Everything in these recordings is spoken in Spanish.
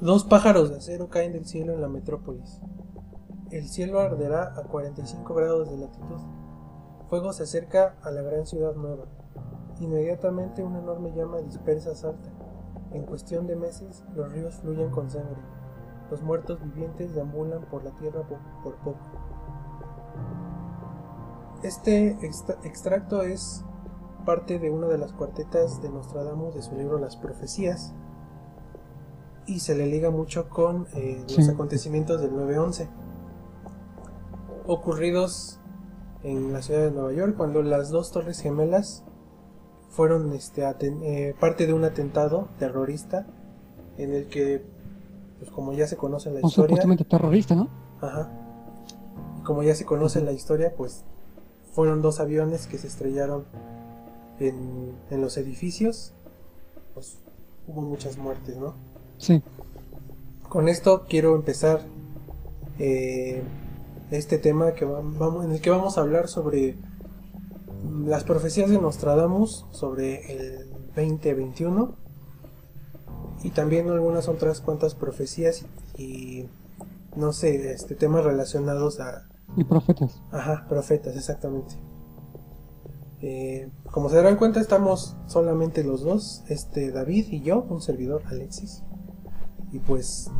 Dos pájaros de acero caen del cielo en la metrópolis. El cielo arderá a 45 grados de latitud. Fuego se acerca a la gran ciudad nueva. Inmediatamente una enorme llama dispersa salta. En cuestión de meses los ríos fluyen con sangre. Los muertos vivientes deambulan por la tierra por poco. Este extracto es parte de una de las cuartetas de Nostradamus de su libro Las Profecías y se le liga mucho con eh, los acontecimientos del 9-11 ocurridos en la ciudad de Nueva York cuando las dos torres gemelas fueron este, eh, parte de un atentado terrorista en el que, pues como ya se conoce la historia... Supuestamente terrorista, ¿no? Ajá. Como ya se conoce la historia, pues fueron dos aviones que se estrellaron en, en los edificios. Pues hubo muchas muertes, ¿no? Sí. Con esto quiero empezar eh, este tema que vamos, en el que vamos a hablar sobre las profecías de Nostradamus sobre el 2021 y también algunas otras cuantas profecías y, no sé, este temas relacionados a y profetas. Ajá, profetas, exactamente. Eh, como se darán cuenta, estamos solamente los dos, este David y yo, un servidor Alexis. Y pues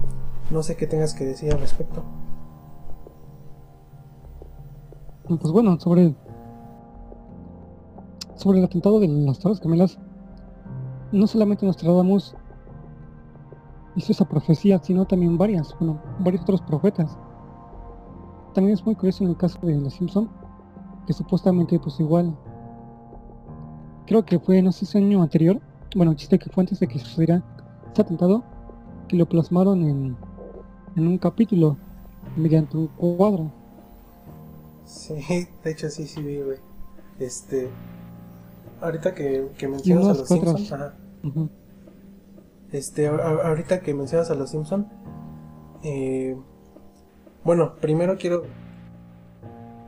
no sé qué tengas que decir al respecto. Pues bueno, sobre sobre el atentado de las Torres Gemelas, no solamente nos trasladamos hizo esa profecía, sino también varias, bueno, varios otros profetas. También es muy curioso en el caso de los Simpson, que supuestamente pues igual creo que fue no sé si año anterior, bueno chiste que fue antes de que sucediera este atentado, que lo plasmaron en, en un capítulo mediante un cuadro. Sí, de hecho sí, sí vi, güey. Este, ahorita que, que mencionas a los Simpsons, ajá. Este, ahorita que mencionas a los Simpson, eh, bueno, primero quiero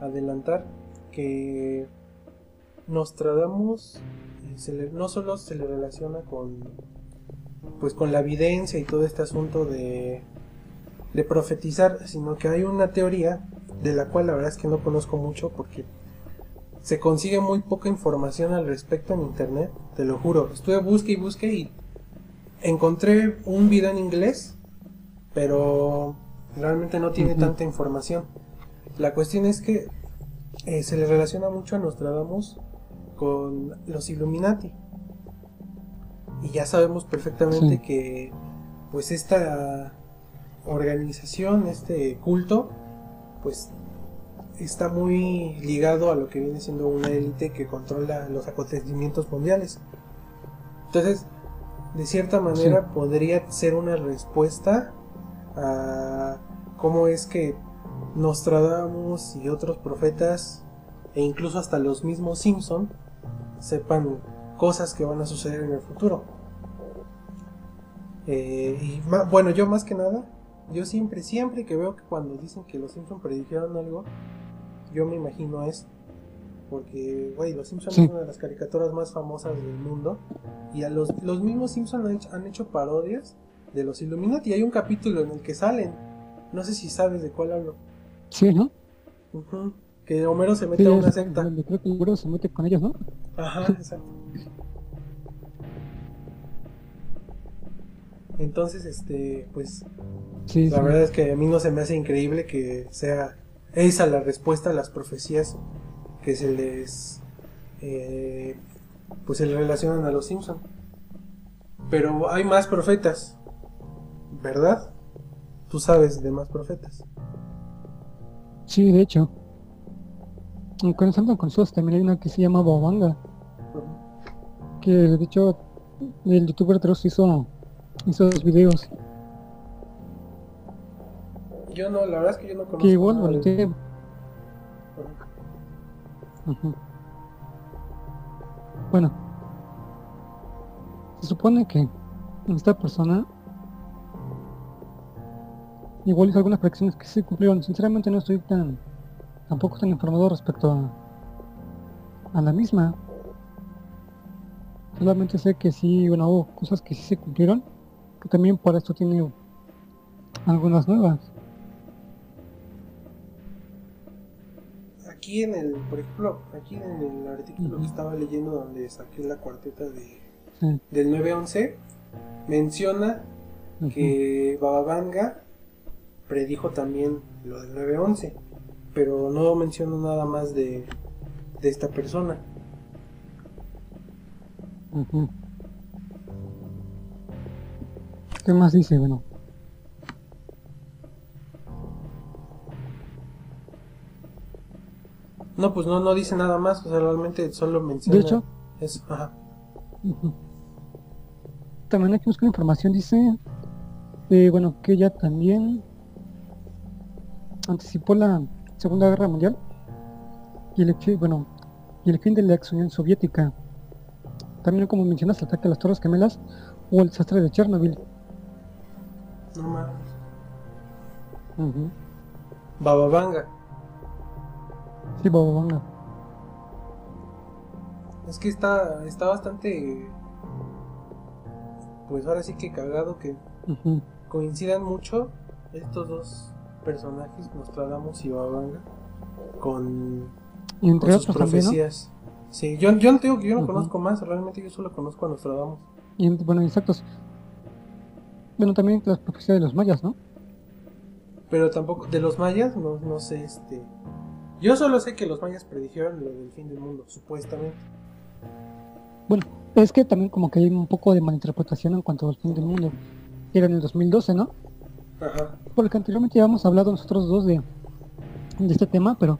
adelantar que Nostradamus se no solo se le relaciona con pues con la evidencia y todo este asunto de, de profetizar, sino que hay una teoría de la cual la verdad es que no conozco mucho porque se consigue muy poca información al respecto en internet, te lo juro. Estuve busque y busque y encontré un video en inglés, pero realmente no tiene tanta información. La cuestión es que eh, se le relaciona mucho a Nostradamus con los Illuminati. Y ya sabemos perfectamente que pues esta organización, este culto, pues está muy ligado a lo que viene siendo una élite que controla los acontecimientos mundiales. Entonces, de cierta manera podría ser una respuesta a cómo es que Nostradamus y otros profetas e incluso hasta los mismos Simpson sepan cosas que van a suceder en el futuro. Eh, y bueno, yo más que nada, yo siempre, siempre que veo que cuando dicen que los Simpson predijeron algo, yo me imagino eso. Porque, güey, los Simpsons es una de las caricaturas más famosas del mundo. Y a los, los mismos Simpsons han hecho, parodias de los Illuminati. Y hay un capítulo en el que salen. No sé si sabes de cuál hablo. Sí, ¿no? Que Homero se mete a una secta. Creo que Homero se mete con ellos, ¿no? Ajá, exacto. Entonces, este, pues, la verdad es que a mí no se me hace increíble que sea esa la respuesta a las profecías que se les, eh, pues se le relacionan a los Simpson. Pero hay más profetas, ¿verdad? Tú sabes de más profetas. Sí, de hecho. Comenzando con sus también hay una que se llama Bobanga. Que de hecho el youtuber Trost hizo esos videos. Yo no, la verdad es que yo no conozco. Que igual, bueno, Bueno, se supone que esta persona igual hizo algunas predicciones que sí cumplieron. Sinceramente no estoy tan tampoco tan informado respecto a, a la misma. Solamente sé que sí, bueno, hubo cosas que sí se cumplieron también por esto tiene algunas nuevas. Aquí en el, por ejemplo, aquí en el artículo que estaba leyendo donde saqué la cuarteta de, Sí. del 911, menciona que Bababanga predijo también lo del 911, pero no menciona nada más de, de esta persona. ¿Qué más dice? Bueno, No, pues no, no dice nada más, o sea, realmente solo menciona de hecho, eso. Ajá. también aquí busco información, dice, eh, bueno, que ella también anticipó la Segunda Guerra Mundial y el, bueno, y el fin de la ex Unión Soviética. También, como mencionas, el ataque a las Torres Gemelas o el desastre de Chernobyl. No mames. Ujú. Bababanga. Sí, Bababanga. Es que está, está bastante. Pues ahora sí que cagado que coincidan mucho estos dos personajes, Nostradamus y Bababanga, con, Y entre con sus otros también, ¿no? profecías. Sí, yo, yo no digo que yo no conozco más, realmente yo solo conozco a Nostradamus. Y, bueno, exactos. Bueno, también las profecías de los mayas, ¿no? Pero tampoco, de los mayas, no, no sé, este. Yo solo sé que los mayas predijeron lo del fin del mundo, supuestamente. Bueno, es que también como que hay un poco de malinterpretación en cuanto al fin del mundo. Era en el 2012, ¿no? Ajá. Porque anteriormente ya habíamos hablado nosotros dos de, de este tema, pero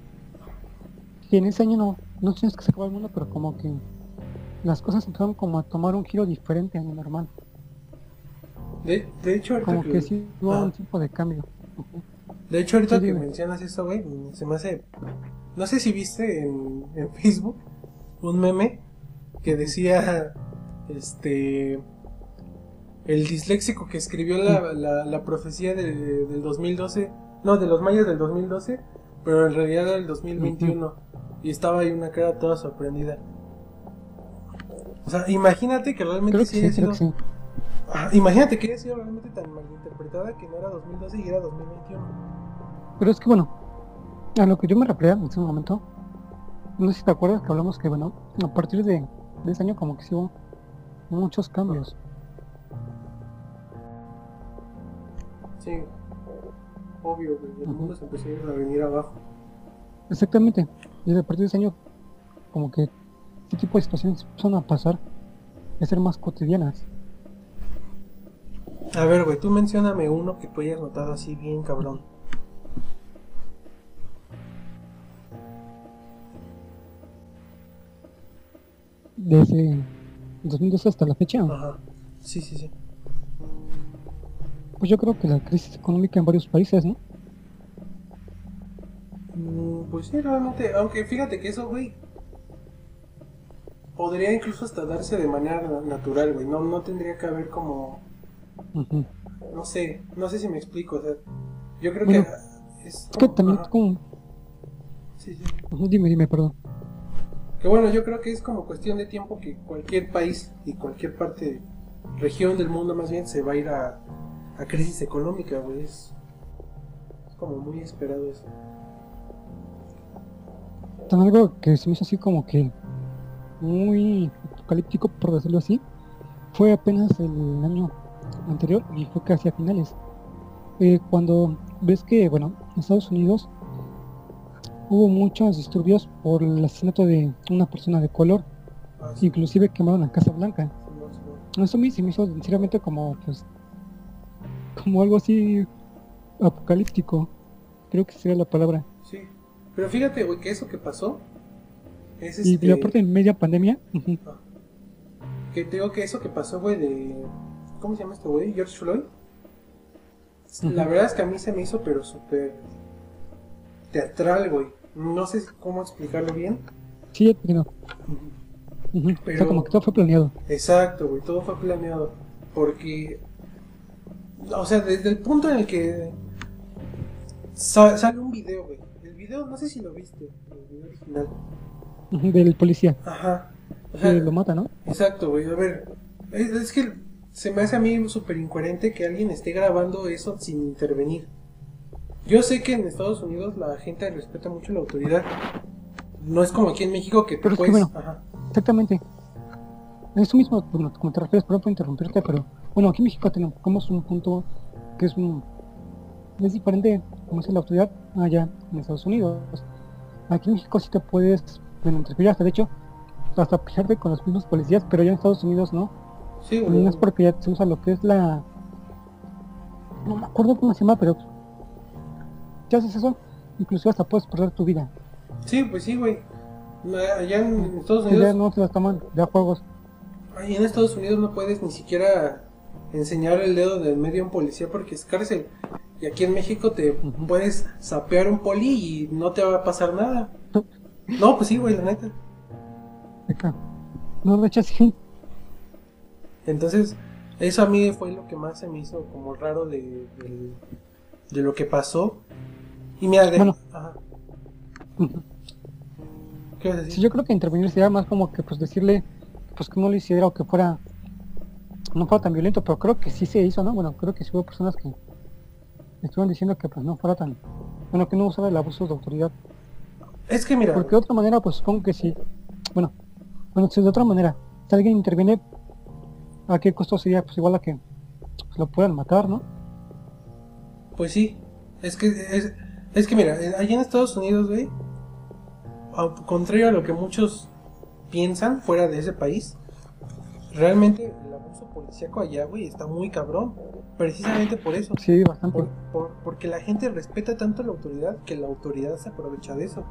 que en ese año no, no tienes que se acabó el mundo, pero como que las cosas empezaron como a tomar un giro diferente a lo normal. De, de hecho, ahorita Como que, que sí hubo un tipo de cambio. De hecho, ahorita Sí, que mencionas eso, güey, se me hace. No sé si viste en, en Facebook un meme que decía. Este. El disléxico que escribió la, la, la profecía de- del 2012. No, de los mayas del 2012. Pero en realidad era el 2021. Y estaba ahí una cara toda sorprendida. O sea, imagínate que realmente Creo que sí creo sido. que sí. Ah, imagínate que haya sido realmente tan malinterpretada que no era 2012 y era 2021. Pero es que bueno, a lo que yo me refería en ese momento, no sé si te acuerdas que hablamos que bueno, a partir de, de ese año como que sí hubo muchos cambios. Sí. Obvio, güey. El mundo se empezó a venir abajo. Exactamente. Y a partir de ese año, como que este tipo de situaciones empezaron a pasar, a ser más cotidianas. A ver, güey, tú mencióname uno que tú hayas notado así bien cabrón. Desde 2012 hasta la fecha, Ajá. Sí, sí, sí. pues yo creo que la crisis económica en varios países, ¿no? Mm, Pues sí, realmente, aunque fíjate que eso, güey, podría incluso hasta darse de manera na- natural, güey. No, no tendría que haber como, No sé, no sé si me explico, o sea, yo creo Bueno, que es, Es que también ajá, como... sí, sí. Ujú, Dime, dime, perdón. Que bueno, yo creo que es como cuestión de tiempo que cualquier país y cualquier parte, región del mundo más bien, se va a ir a, a crisis económica, güey. Es, es como muy esperado eso. También algo que se me hizo así como que muy apocalíptico, por decirlo así, fue apenas el año anterior y fue casi a finales. Eh, cuando ves que, bueno, en Estados Unidos hubo muchos disturbios por el asesinato de una persona de color, Ah, sí, inclusive quemaron la Casa Blanca. Simón, Simón. Eso a mí se me hizo sinceramente como, pues, como algo así apocalíptico. Creo que sería la palabra. Sí. Pero fíjate, güey, que eso que pasó es este. y aparte en media pandemia, ujú, Que te digo que eso que pasó, güey, de. ¿Cómo se llama este güey? George Floyd. La verdad es que a mí se me hizo, pero súper. teatral, güey. No sé cómo explicarlo bien. sí, entiendo. Ujú, O sea, Pero- como que todo fue planeado. Exacto, güey, todo fue planeado. Porque, o sea, desde el punto en el que sa- sale un video, güey. El video, no sé si lo viste, el video original. Del policía Ajá. O sea, lo mata, ¿no? exacto, güey. A ver, es, es que se me hace a mí súper incoherente que alguien esté grabando eso sin intervenir. Yo sé que en Estados Unidos la gente respeta mucho la autoridad. No es como aquí en México que te Pero es que, puedes... bueno, Ajá. Exactamente. Eso mismo, bueno, como te refieres, perdón por interrumpirte, pero bueno, aquí en México tenemos un punto que es un es diferente, como es la autoridad, allá en Estados Unidos. Aquí en México sí te puedes, bueno, hasta de hecho, hasta pelearte con los mismos policías, pero ya en Estados Unidos no. Sí, güey. no es porque ya se usa lo que es la... No me acuerdo cómo se llama, pero... Ya haces eso, incluso hasta puedes perder tu vida. Sí, pues sí, güey. Allá en Estados Si ya Unidos, no te las toman de a juegos. allá en Estados Unidos no puedes ni siquiera enseñar el dedo del medio a un policía porque es cárcel. Y aquí en México te puedes sapear un poli y no te va a pasar nada. No, pues sí, güey, la neta. Acá. No, hecho sí. Entonces, eso a mí fue lo que más se me hizo como raro de, de lo que pasó. Y mira, de... Bueno. Ajá. ¿Qué vas a Sí, decir? yo creo que intervenir sería más como que pues decirle pues que no lo hiciera o que fuera no fuera tan violento, pero creo que sí se hizo, ¿no? Bueno, creo que sí hubo personas que estuvieron diciendo que pues no fuera tan bueno que no usara el abuso de autoridad, Es que mira, porque de otra manera pues supongo que sí. Bueno, bueno, si de otra manera, si alguien interviene, ¿a qué costo sería? Pues igual a que lo puedan matar, ¿no? pues sí. Es que, es, es que mira, eh, allá en Estados Unidos, güey, a- contrario a lo que muchos piensan fuera de ese país, realmente el abuso policíaco allá, güey, está muy cabrón. Precisamente por eso. Sí, bastante. Por- por- porque la gente respeta tanto la autoridad que la autoridad se aprovecha de eso.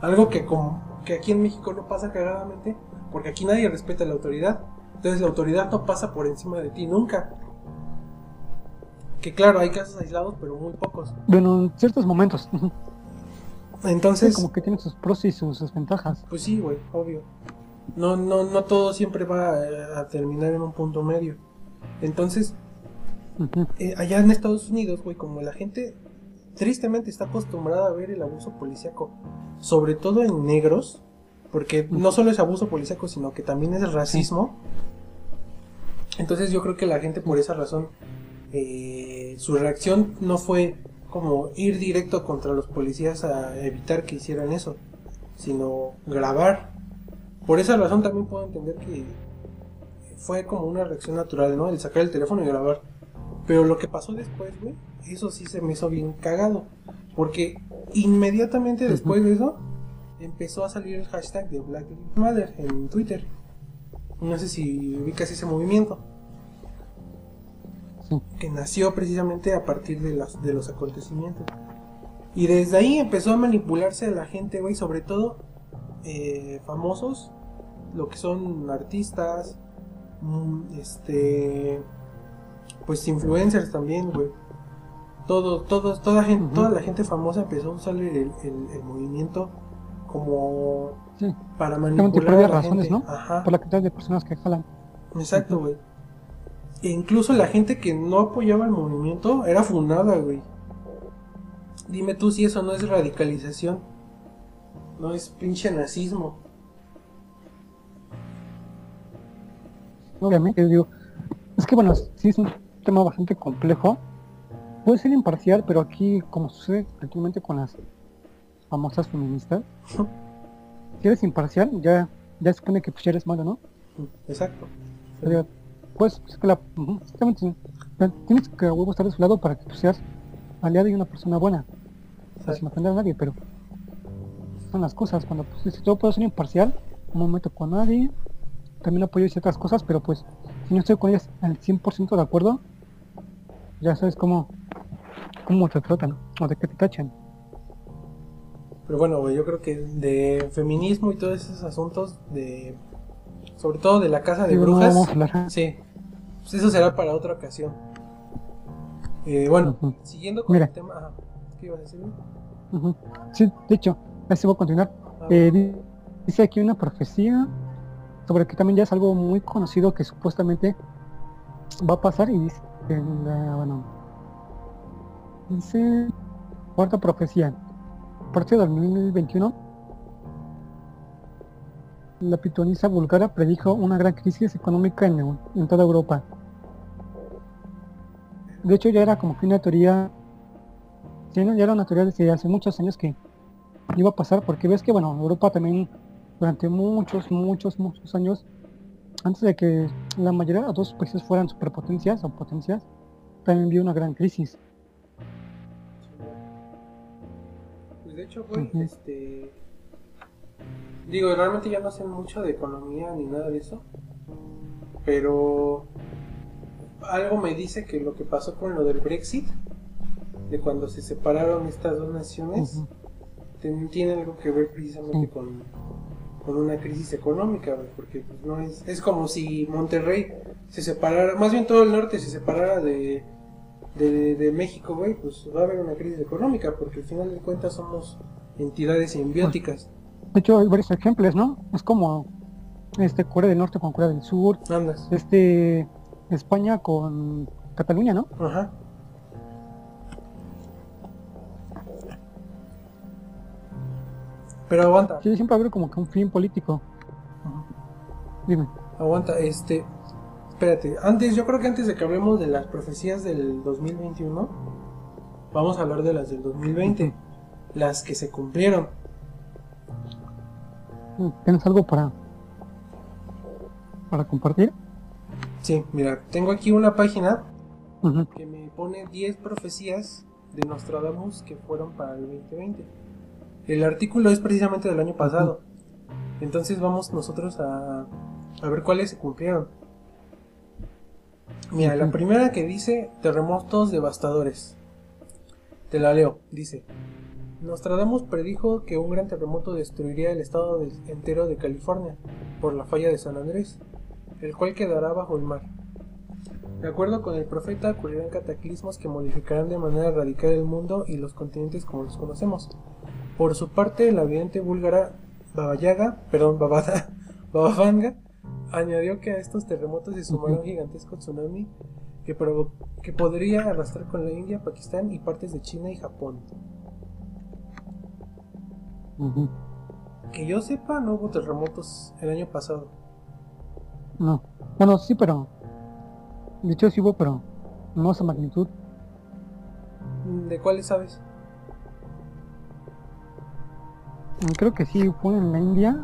Algo que, como, que aquí en México no pasa cagadamente, porque aquí nadie respeta la autoridad. Entonces la autoridad no pasa por encima de ti nunca. Que claro, hay casos aislados, pero muy pocos. Bueno, en ciertos momentos. Sí, Entonces, como que tiene sus pros y sus desventajas. pues sí, güey, obvio. No, no, no todo siempre va a, terminar en un punto medio. Entonces, eh, allá en Estados Unidos, güey, como la gente tristemente está acostumbrada a ver el abuso policíaco, sobre todo en negros, porque no solo es abuso policíaco, sino que también es racismo. Entonces yo creo que la gente por esa razón, eh, su reacción no fue como ir directo contra los policías a evitar que hicieran eso, sino grabar. Por esa razón también puedo entender que fue como una reacción natural, ¿no? El sacar el teléfono y grabar. Pero lo que pasó después, güey, eso sí se me hizo bien cagado. Porque inmediatamente después de eso, empezó a salir el hashtag de Black Lives Matter en Twitter. No sé si ubicas ese movimiento. Sí. Que nació precisamente a partir de, las, de los acontecimientos. Y desde ahí empezó a manipularse a la gente, güey, sobre todo eh, famosos, lo que son artistas, mm, este, pues influencers también, güey. Todo, todo, toda, gente, toda la gente famosa empezó a usar el, el- el movimiento como Sí, para manipular por a varias la razones, gente. ¿no? Ajá. por la cantidad de personas que jalan. Exacto, güey. E incluso la gente que no apoyaba el movimiento era fundada, güey. Dime tú si eso no es radicalización. No es pinche nazismo. Obviamente, digo, es que bueno, sí es un tema bastante complejo. Puede ser imparcial, pero aquí, como sucede actualmente con las famosas feministas, si eres imparcial, ya, ya se supone que pues, ya eres malo, ¿no? Exacto. Pues, es que la, tienes que huevo estar de su lado para que pues, seas aliado y una persona buena, o sea, sin ofender a nadie, pero son las cosas, cuando pues, si yo puedo ser imparcial, no me meto con nadie, también apoyo ciertas cosas, pero pues si no estoy con ellas al 100% de acuerdo, ya sabes cómo, cómo te tratan o de qué te tachan. Pero bueno, güey, yo creo que de feminismo y todos esos asuntos de... Sobre todo de la casa de no brujas. hablar. Sí. Pues eso será para otra ocasión. Eh, bueno, siguiendo con Mira. el tema... Ajá. ¿Qué ibas a decir? Sí, de hecho, así voy a continuar. Ah, Eh, di- dice aquí una profecía sobre que también ya es algo muy conocido que supuestamente va a pasar y dice, en la- bueno, dice, cuarta profecía, a partir del 2021, la pitonisa búlgara predijo una gran crisis económica en, toda Europa. de hecho ya era como que una teoría, ya era una teoría desde hace muchos años que iba a pasar, porque ves que, bueno, Europa también durante muchos, muchos, muchos años, antes de que la mayoría de los dos países fueran superpotencias o potencias, también vio una gran crisis. De hecho, güey, este. Digo, realmente ya no sé mucho de economía ni nada de eso. Pero. Algo me dice que lo que pasó con lo del Brexit, de cuando se separaron estas dos naciones, tiene algo que ver precisamente con, con una crisis económica, güey, porque pues, no es, es como si Monterrey se separara, más bien todo el norte se separara de, de, de México, güey, pues va a haber una crisis económica, porque al final de cuentas somos entidades simbióticas. De hecho, hay varios ejemplos, ¿no? Es como este Corea del Norte con Corea del Sur, Andas. este España con Cataluña, ¿no? Ajá. Pero aguanta, Sí, siempre habrá como que un fin político. Dime. aguanta, este, espérate, antes, yo creo que antes de que hablemos de las profecías del 2021, vamos a hablar de las del 2020, las que se cumplieron. ¿Tienes algo para para compartir? Sí, mira, tengo aquí una página que me pone 10 profecías de Nostradamus que fueron para el 2020. El artículo es precisamente del año pasado. Entonces vamos nosotros a, a ver cuáles se cumplieron. Mira, la primera que dice terremotos devastadores. Te la leo. Dice, Nostradamus predijo que un gran terremoto destruiría el estado de- entero de California por la falla de San Andrés, el cual quedará bajo el mar. De acuerdo con el profeta, ocurrirán cataclismos que modificarán de manera radical el mundo y los continentes como los conocemos. Por su parte, la vidente búlgara Baba-Yaga, perdón, Babada, Babavanga, añadió que a estos terremotos se sumará un gigantesco tsunami que, que podría arrastrar con la India, Pakistán y partes de China y Japón. Que yo sepa, no hubo terremotos el año pasado. No. Bueno, sí, pero. De hecho, sí hubo, pero no esa magnitud. ¿De cuáles sabes? Creo que sí fue en la India.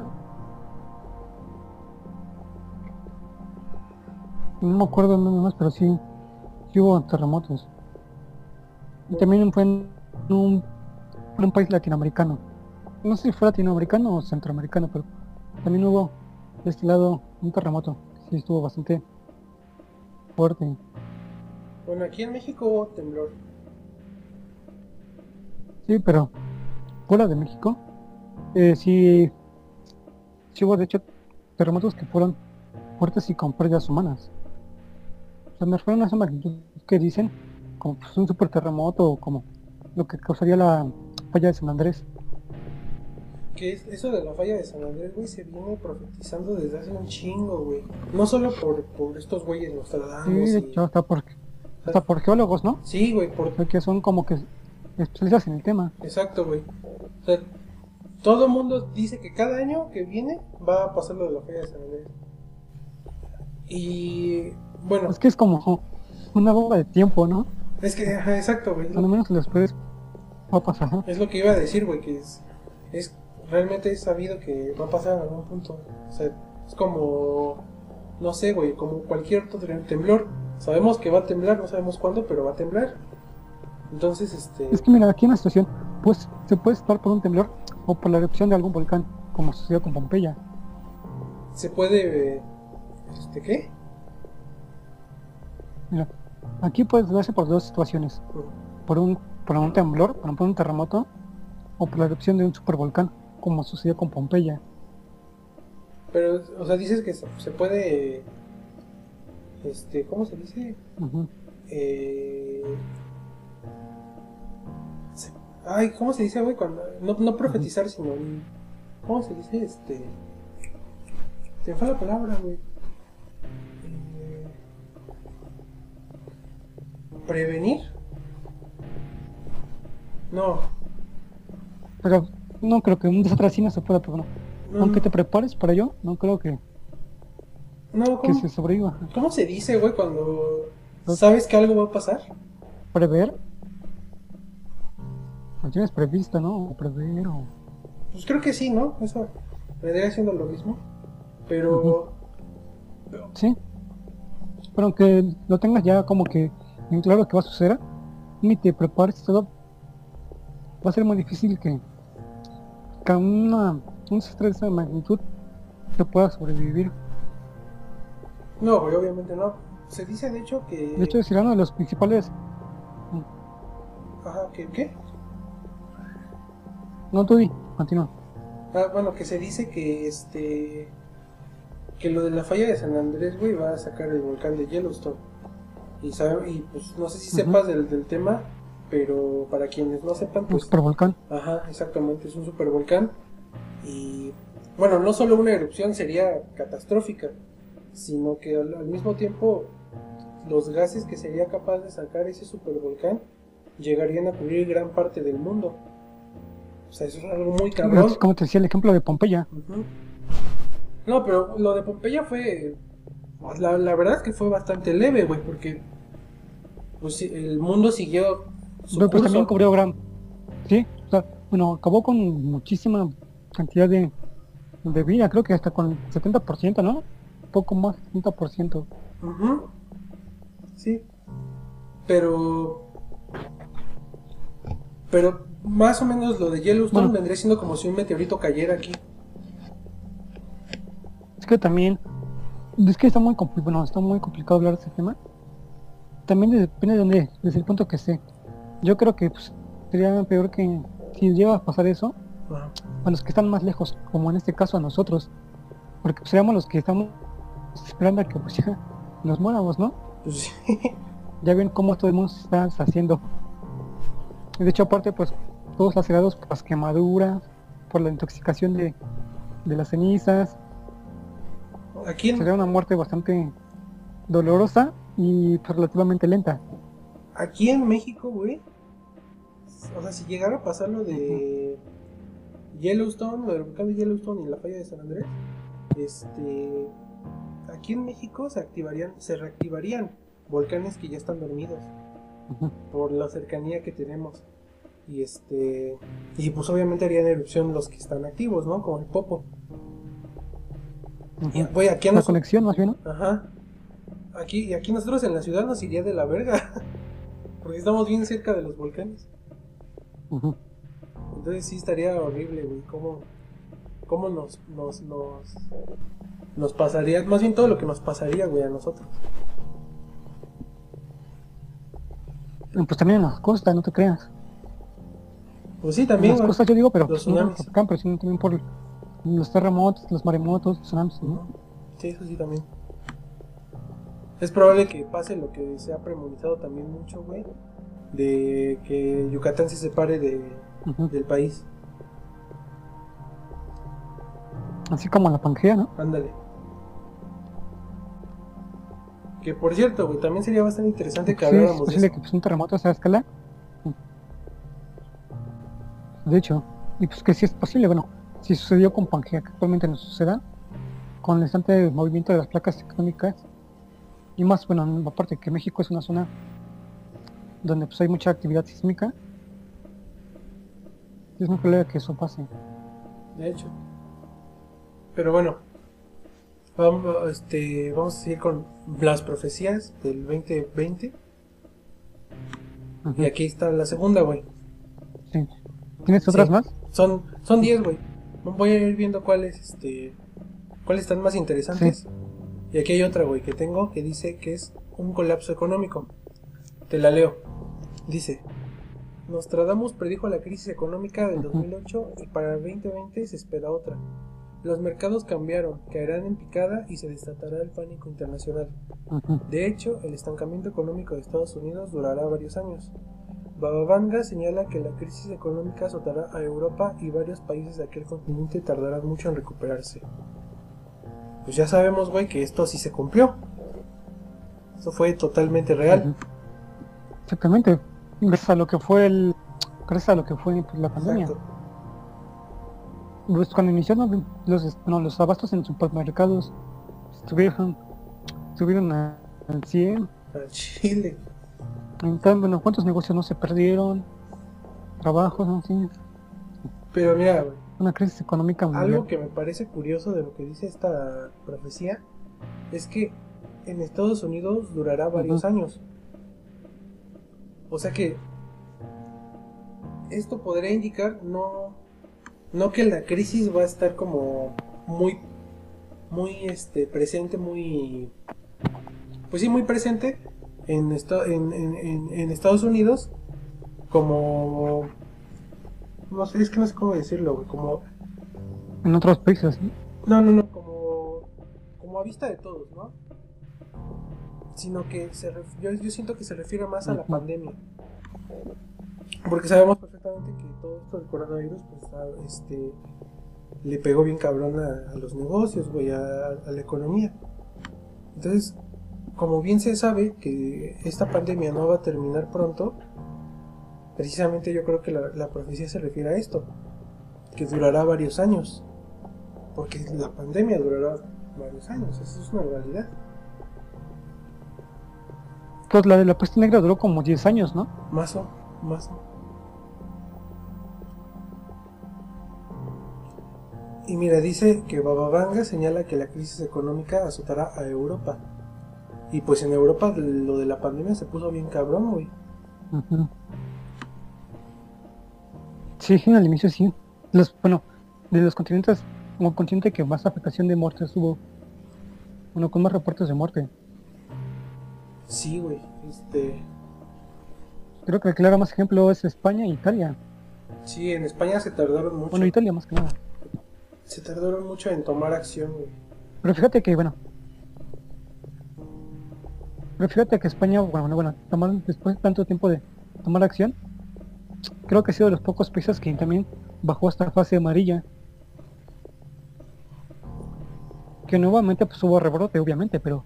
No me acuerdo dónde más, pero sí, sí hubo terremotos. Y también fue en un, en un país latinoamericano. No sé si fue latinoamericano o centroamericano, pero también hubo de este lado un terremoto. Sí, estuvo bastante fuerte. Bueno, aquí en México hubo temblor. Sí, pero fuera de México, eh, sí, sí hubo de hecho terremotos que fueron fuertes y con pérdidas humanas. Sea, me refiero a esa magnitud que dicen, como pues, un super terremoto o como lo que causaría la falla de San Andrés. Que es eso de la falla de San Andrés, güey, se viene profetizando desde hace un chingo, güey. No solo por, por estos güeyes Sí, Nostradamus. de y- hecho, hasta por, hasta por geólogos, ¿no? Sí, güey, por... O sea, que son como que especialistas en el tema. exacto, güey. O sea, todo el mundo dice que cada año que viene va a pasar lo de la falla de San Andrés. Y bueno, Es que es como una bomba de tiempo, ¿no? es que, ajá, exacto, güey. es A lo- lo menos después va a pasar. ¿no? Es lo que iba a decir, güey, que es, es realmente es sabido que va a pasar en algún punto. O sea, es como, no sé, güey, como cualquier otro tem- temblor. Sabemos que va a temblar, no sabemos cuándo, pero va a temblar. Entonces, este, Es que mira, aquí en la situación, pues se puede estar por un temblor o por la erupción de algún volcán, como sucedió con Pompeya. se puede, eh, este, ¿qué? Mira, aquí puede darse por dos situaciones, por un, por un temblor, por ejemplo un terremoto, o por la erupción de un supervolcán, como sucedió con Pompeya. Pero, o sea, dices que se, puede, este, ¿cómo se dice? Ujú. Eh, se- ay, ¿cómo se dice, güey? Cuando, no, no profetizar, sino, ¿cómo se dice? Este, me fue la palabra, güey. ¿Prevenir? No, Pero no creo que un desastre así no se pueda prevenir. no, Aunque te prepares para ello, no creo que, no, que ¿cómo, se sobreviva. cómo se dice, güey, cuando Pues- sabes que algo va a pasar? prever. ¿Lo tienes previsto, no? O prever o... Pues creo que sí, ¿no? Eso vendría siendo lo mismo. Pero. Sí. Pero aunque lo tengas ya como que en claro que va a suceder, ni te prepares todo, va a ser muy difícil que, que una, un desastre de esa magnitud te pueda sobrevivir. No, obviamente no. Se dice de hecho que. De hecho, es uno de los principales. Ajá, ¿qué? ¿Qué? No, tú di, continúa. Ah, bueno, que se dice que este. Que lo de la falla de San Andrés, güey, va a sacar el volcán de Yellowstone. Y, sabe, y pues no sé si sepas del, del tema, pero para quienes no sepan, Un pues. supervolcán. Ajá, exactamente, es un supervolcán. Y bueno, no solo una erupción sería catastrófica, sino que al, al mismo tiempo los gases que sería capaz de sacar ese supervolcán llegarían a cubrir gran parte del mundo. O sea, eso es algo muy cabrón. Como te decía el ejemplo de Pompeya. No, pero lo de Pompeya fue. La, la verdad es que fue bastante leve, güey, porque. Pues el mundo siguió su Pero pues también cubrió gran. Sí, o sea, bueno, acabó con muchísima cantidad de, de vida, creo que hasta con el 70%, ¿no? Poco más, 70%. Ujú. Sí. Pero. Pero más o menos lo de Yellowstone Bueno. vendría siendo como si un meteorito cayera aquí. Es que también, es que está muy complicado, bueno, está muy complicado hablar de ese tema. También depende de dónde, desde el punto que esté. Yo creo que pues, sería peor que si llega a pasar eso, a los que están más lejos, como en este caso a nosotros, porque pues, seríamos los que estamos esperando a que pues ya nos muéramos, ¿no? Pues sí. Ya ven cómo todo el mundo se está haciendo. De hecho, aparte, pues, todos lacerados por las quemaduras, por la intoxicación de, de las cenizas. Aquí Sería una muerte bastante dolorosa y pues, relativamente lenta. aquí en México, güey. O sea, si llegara a pasar lo de Yellowstone, lo del volcán de Yellowstone y la falla de San Andrés, este. Aquí en México se activarían, se reactivarían volcanes que ya están dormidos. Por la cercanía que tenemos. Y este y pues obviamente harían erupción los que están activos, ¿no? Como el Popo. Y, aquí La nos- conexión más bien. Ajá. Aquí y aquí nosotros en la ciudad nos iría de la verga. Porque estamos bien cerca de los volcanes. Entonces sí estaría horrible, güey, cómo cómo nos nos nos nos pasaría, más bien todo lo que nos pasaría, güey, a nosotros. Y, Pues también en las costas, no te creas. Pues sí, también. las güey. yo digo, pero los no tsunamis. por acá, pero sino también por los terremotos, los maremotos, los tsunamis. ¿no? Sí, eso sí también. Es probable que pase lo que se ha premonizado también mucho, güey. De que Yucatán se separe de, del país. Así como la Pangea, ¿no? Ándale. Que por cierto, güey, también sería bastante interesante que Sí, es habláramos de eso. que pues, un terremoto a esa escala. De hecho, y pues que sí es posible, bueno, si sucedió con Pangea, que actualmente no suceda, con el instante movimiento de las placas tectónicas, y más, bueno, aparte que México es una zona donde pues hay mucha actividad sísmica, es muy probable que eso pase. De hecho. Pero bueno. Vamos, este, vamos a seguir con las profecías del 2020. Ujú, Y aquí está la segunda, güey. sí. ¿Tienes otras Sí. más? Son, son 10, güey. Voy a ir viendo cuáles, este, cuáles están más interesantes. Y aquí hay otra, güey, que tengo que dice que es un colapso económico. Te la leo. Dice, Nostradamus predijo la crisis económica del Ujú. 2008 y para el 2020 se espera otra. Los mercados cambiaron, caerán en picada y se desatará el pánico internacional. De hecho, el estancamiento económico de Estados Unidos durará varios años. Bababanga señala que la crisis económica azotará a Europa y varios países de aquel continente tardarán mucho en recuperarse. Pues ya sabemos, güey, que esto sí se cumplió. Eso fue totalmente real. Exactamente. Gracias a lo que fue el. Gracias a lo que fue pues, la pandemia. Exacto. Pues cuando iniciaron los, no, los abastos en supermercados estuvieron, estuvieron a- al 100, Al Chile. Entonces, bueno, ¿cuántos negocios no se perdieron? Trabajos, no sí. Pero mira, güey, Una crisis económica mundial. algo que me parece curioso de lo que dice esta profecía es que en Estados Unidos durará varios años. O sea que esto podría indicar no, no que la crisis va a estar como muy, muy este, presente, muy, pues sí, muy presente en, en, en- en- en Estados Unidos como, no sé, es que no sé cómo decirlo, güey, como En otros países. ¿no? no, no, no, como, como a vista de todos, ¿no? Sino que se ref- yo, yo siento que se refiere más a la pandemia. Porque sabemos perfectamente que todo esto del coronavirus, pues, a- este, le pegó bien cabrón a, a los negocios, güey, a, a la economía. Entonces, como bien se sabe que esta pandemia no va a terminar pronto, precisamente yo creo que la, la profecía se refiere a esto, que durará varios años. Porque la pandemia durará varios años, eso es una realidad. Pues la de la peste negra duró como 10 años, ¿no? Más o, más o. Y mira, dice que Bababanga señala que la crisis económica azotará a Europa. Y pues en Europa lo de la pandemia se puso bien cabrón, güey. Sí, sí, al inicio sí. Los, bueno, de los continentes, como continente que más afectación de muertes tuvo. Bueno, con más reportes de muerte. Sí, güey. Este, Creo que el claro más ejemplo es España e Italia. sí, en España se tardaron mucho. Bueno, Italia más que nada. Se tardaron mucho en tomar acción, güey. Pero fíjate que, bueno. Pero fíjate que España, bueno, bueno, tomaron después de tanto tiempo de tomar acción, creo que ha sido de los pocos países que también bajó esta fase amarilla. Que nuevamente pues hubo rebrote, obviamente, pero,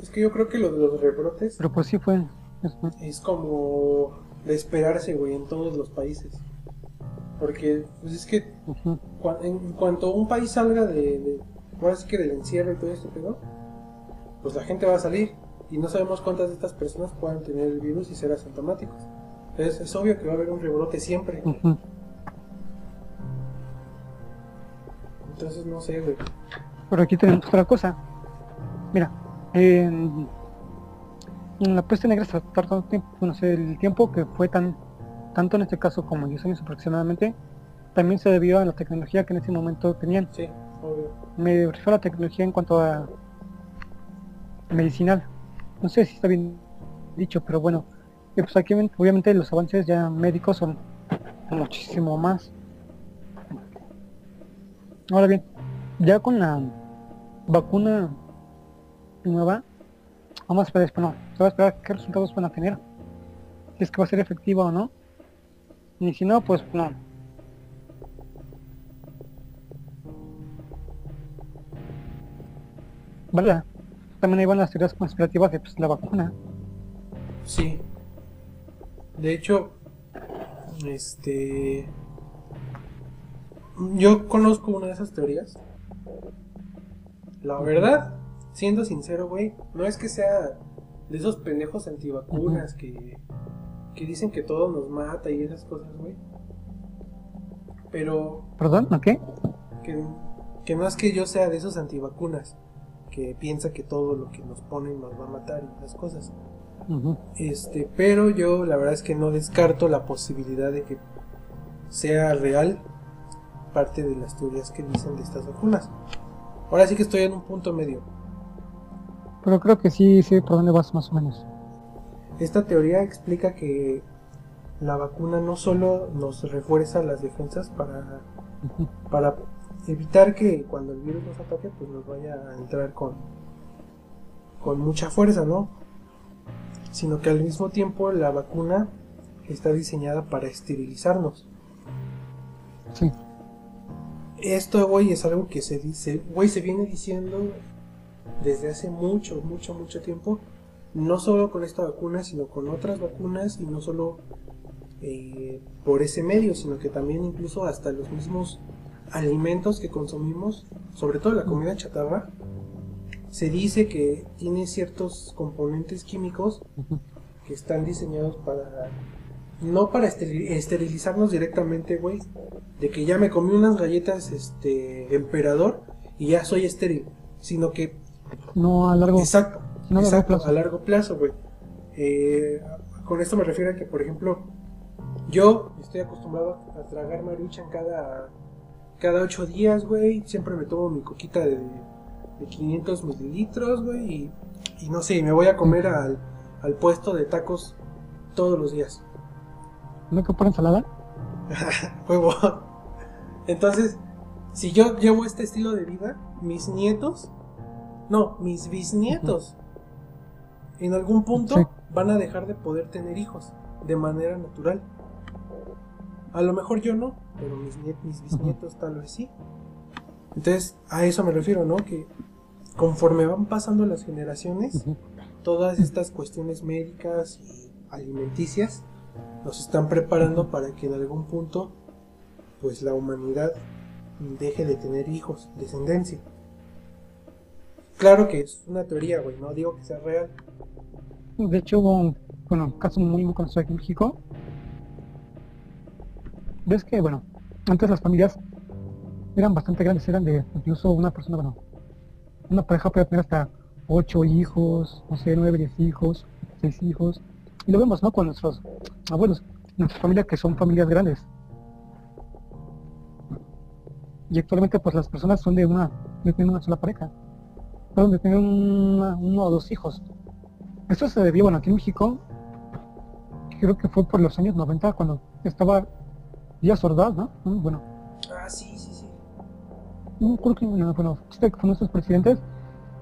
Es que yo creo que lo de los rebrotes pero pues sí fue. es- es como de esperarse, güey, en todos los países. Porque, pues es que cua- en cuanto un país salga de, de ahora sí que del encierro y todo esto, pedo, pues la gente va a salir y no sabemos cuántas de estas personas puedan tener el virus y ser asintomáticos. Entonces es obvio que va a haber un rebrote siempre. Entonces no sé, güey. Pero aquí tenemos otra cosa. Mira, en, en la peste negra se tiempo, bueno, sé, el tiempo que fue tan, tanto en este caso como 10 años aproximadamente, también se debió a la tecnología que en ese momento tenían. Sí, obvio. Me refiero a la tecnología en cuanto a medicinal. No sé si está bien dicho, pero bueno, eh, pues aquí obviamente los avances ya médicos son muchísimo más. Ahora bien, ya con la vacuna nueva, vamos a esperar, bueno, se va a esperar qué resultados van a tener. Si es que va a ser efectiva o no. Y si no, pues no. Vale. También ahí van las teorías conspirativas de pues, la vacuna. Sí. De hecho, este. Yo conozco una de esas teorías. La verdad, siendo sincero, güey, no es que sea de esos pendejos antivacunas que, que dicen que todo nos mata y esas cosas, güey. Pero ¿Perdón? ¿No qué? que, que no es que yo sea de esos antivacunas que piensa que todo lo que nos ponen nos va a matar y esas cosas. Este, pero yo la verdad es que no descarto la posibilidad de que sea real parte de las teorías que dicen de estas vacunas. Ahora sí que estoy en un punto medio. Pero creo que sí, sí, por dónde vas más o menos. Esta teoría explica que la vacuna no solo nos refuerza las defensas para, para evitar que cuando el virus nos ataque, pues nos vaya a entrar con, con mucha fuerza, ¿no? Sino que al mismo tiempo la vacuna está diseñada para esterilizarnos. Sí. Esto, güey, es algo que se dice, güey, se viene diciendo desde hace mucho, mucho, mucho tiempo. No solo con esta vacuna, sino con otras vacunas y no solo eh, por ese medio, sino que también incluso hasta los mismos alimentos que consumimos, sobre todo la comida chatarra, se dice que tiene ciertos componentes químicos que están diseñados para no para esterilizarnos directamente, güey, de que ya me comí unas galletas este emperador y ya soy estéril, sino que no a largo exacto, exacto a largo plazo, güey. Eh, con esto me refiero a que, por ejemplo, yo estoy acostumbrado a tragar maruchan cada cada ocho días, güey. Siempre me tomo mi coquita de, de 500 mililitros, güey. Y, y, no sé, me voy a comer al, al puesto de tacos todos los días. ¿No que por ensalada? Huevo. Entonces, si yo llevo este estilo de vida, mis nietos, no, mis bisnietos, en algún punto van a dejar de poder tener hijos de manera natural. A lo mejor yo no, pero mis, mis bisnietos tal vez sí. Entonces, a eso me refiero, ¿no? Que conforme van pasando las generaciones, todas estas cuestiones médicas y alimenticias nos están preparando para que en algún punto, pues la humanidad deje de tener hijos, descendencia. Claro que es una teoría, güey, no digo que sea real. De hecho, hubo un caso muy, muy conocido aquí en México, ves que, bueno, antes las familias eran bastante grandes, eran de incluso una persona, bueno, una pareja puede tener hasta ocho hijos, no sé, nueve, diez hijos, seis hijos. Y lo vemos, ¿no? Con nuestros abuelos, nuestras familias que son familias grandes. Y actualmente pues las personas son de una, de una sola pareja. Perdón, de tener uno o dos hijos. Esto se debió, bueno, aquí en México, creo que fue por los años 90 cuando estaba Díaz Ordaz, ¿no? Bueno. Ah, sí, sí. No creo que, bueno, este con nuestros presidentes,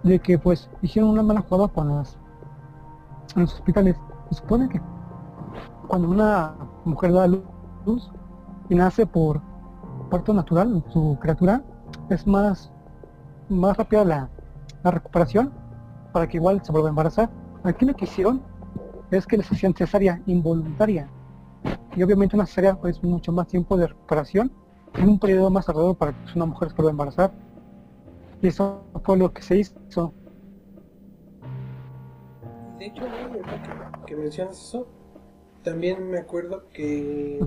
de que pues hicieron una mala jugada con las en los hospitales. Se supone que cuando una mujer da luz y nace por parto natural, su criatura, es más, más rápida la, la recuperación para que igual se vuelva a embarazar. Aquí lo que hicieron es que les hacían cesárea involuntaria y obviamente una cesárea pues mucho más tiempo de recuperación un periodo más tardado para que una mujer se pueda embarazar. Y eso fue lo que se hizo. De hecho que, que mencionas eso. También me acuerdo que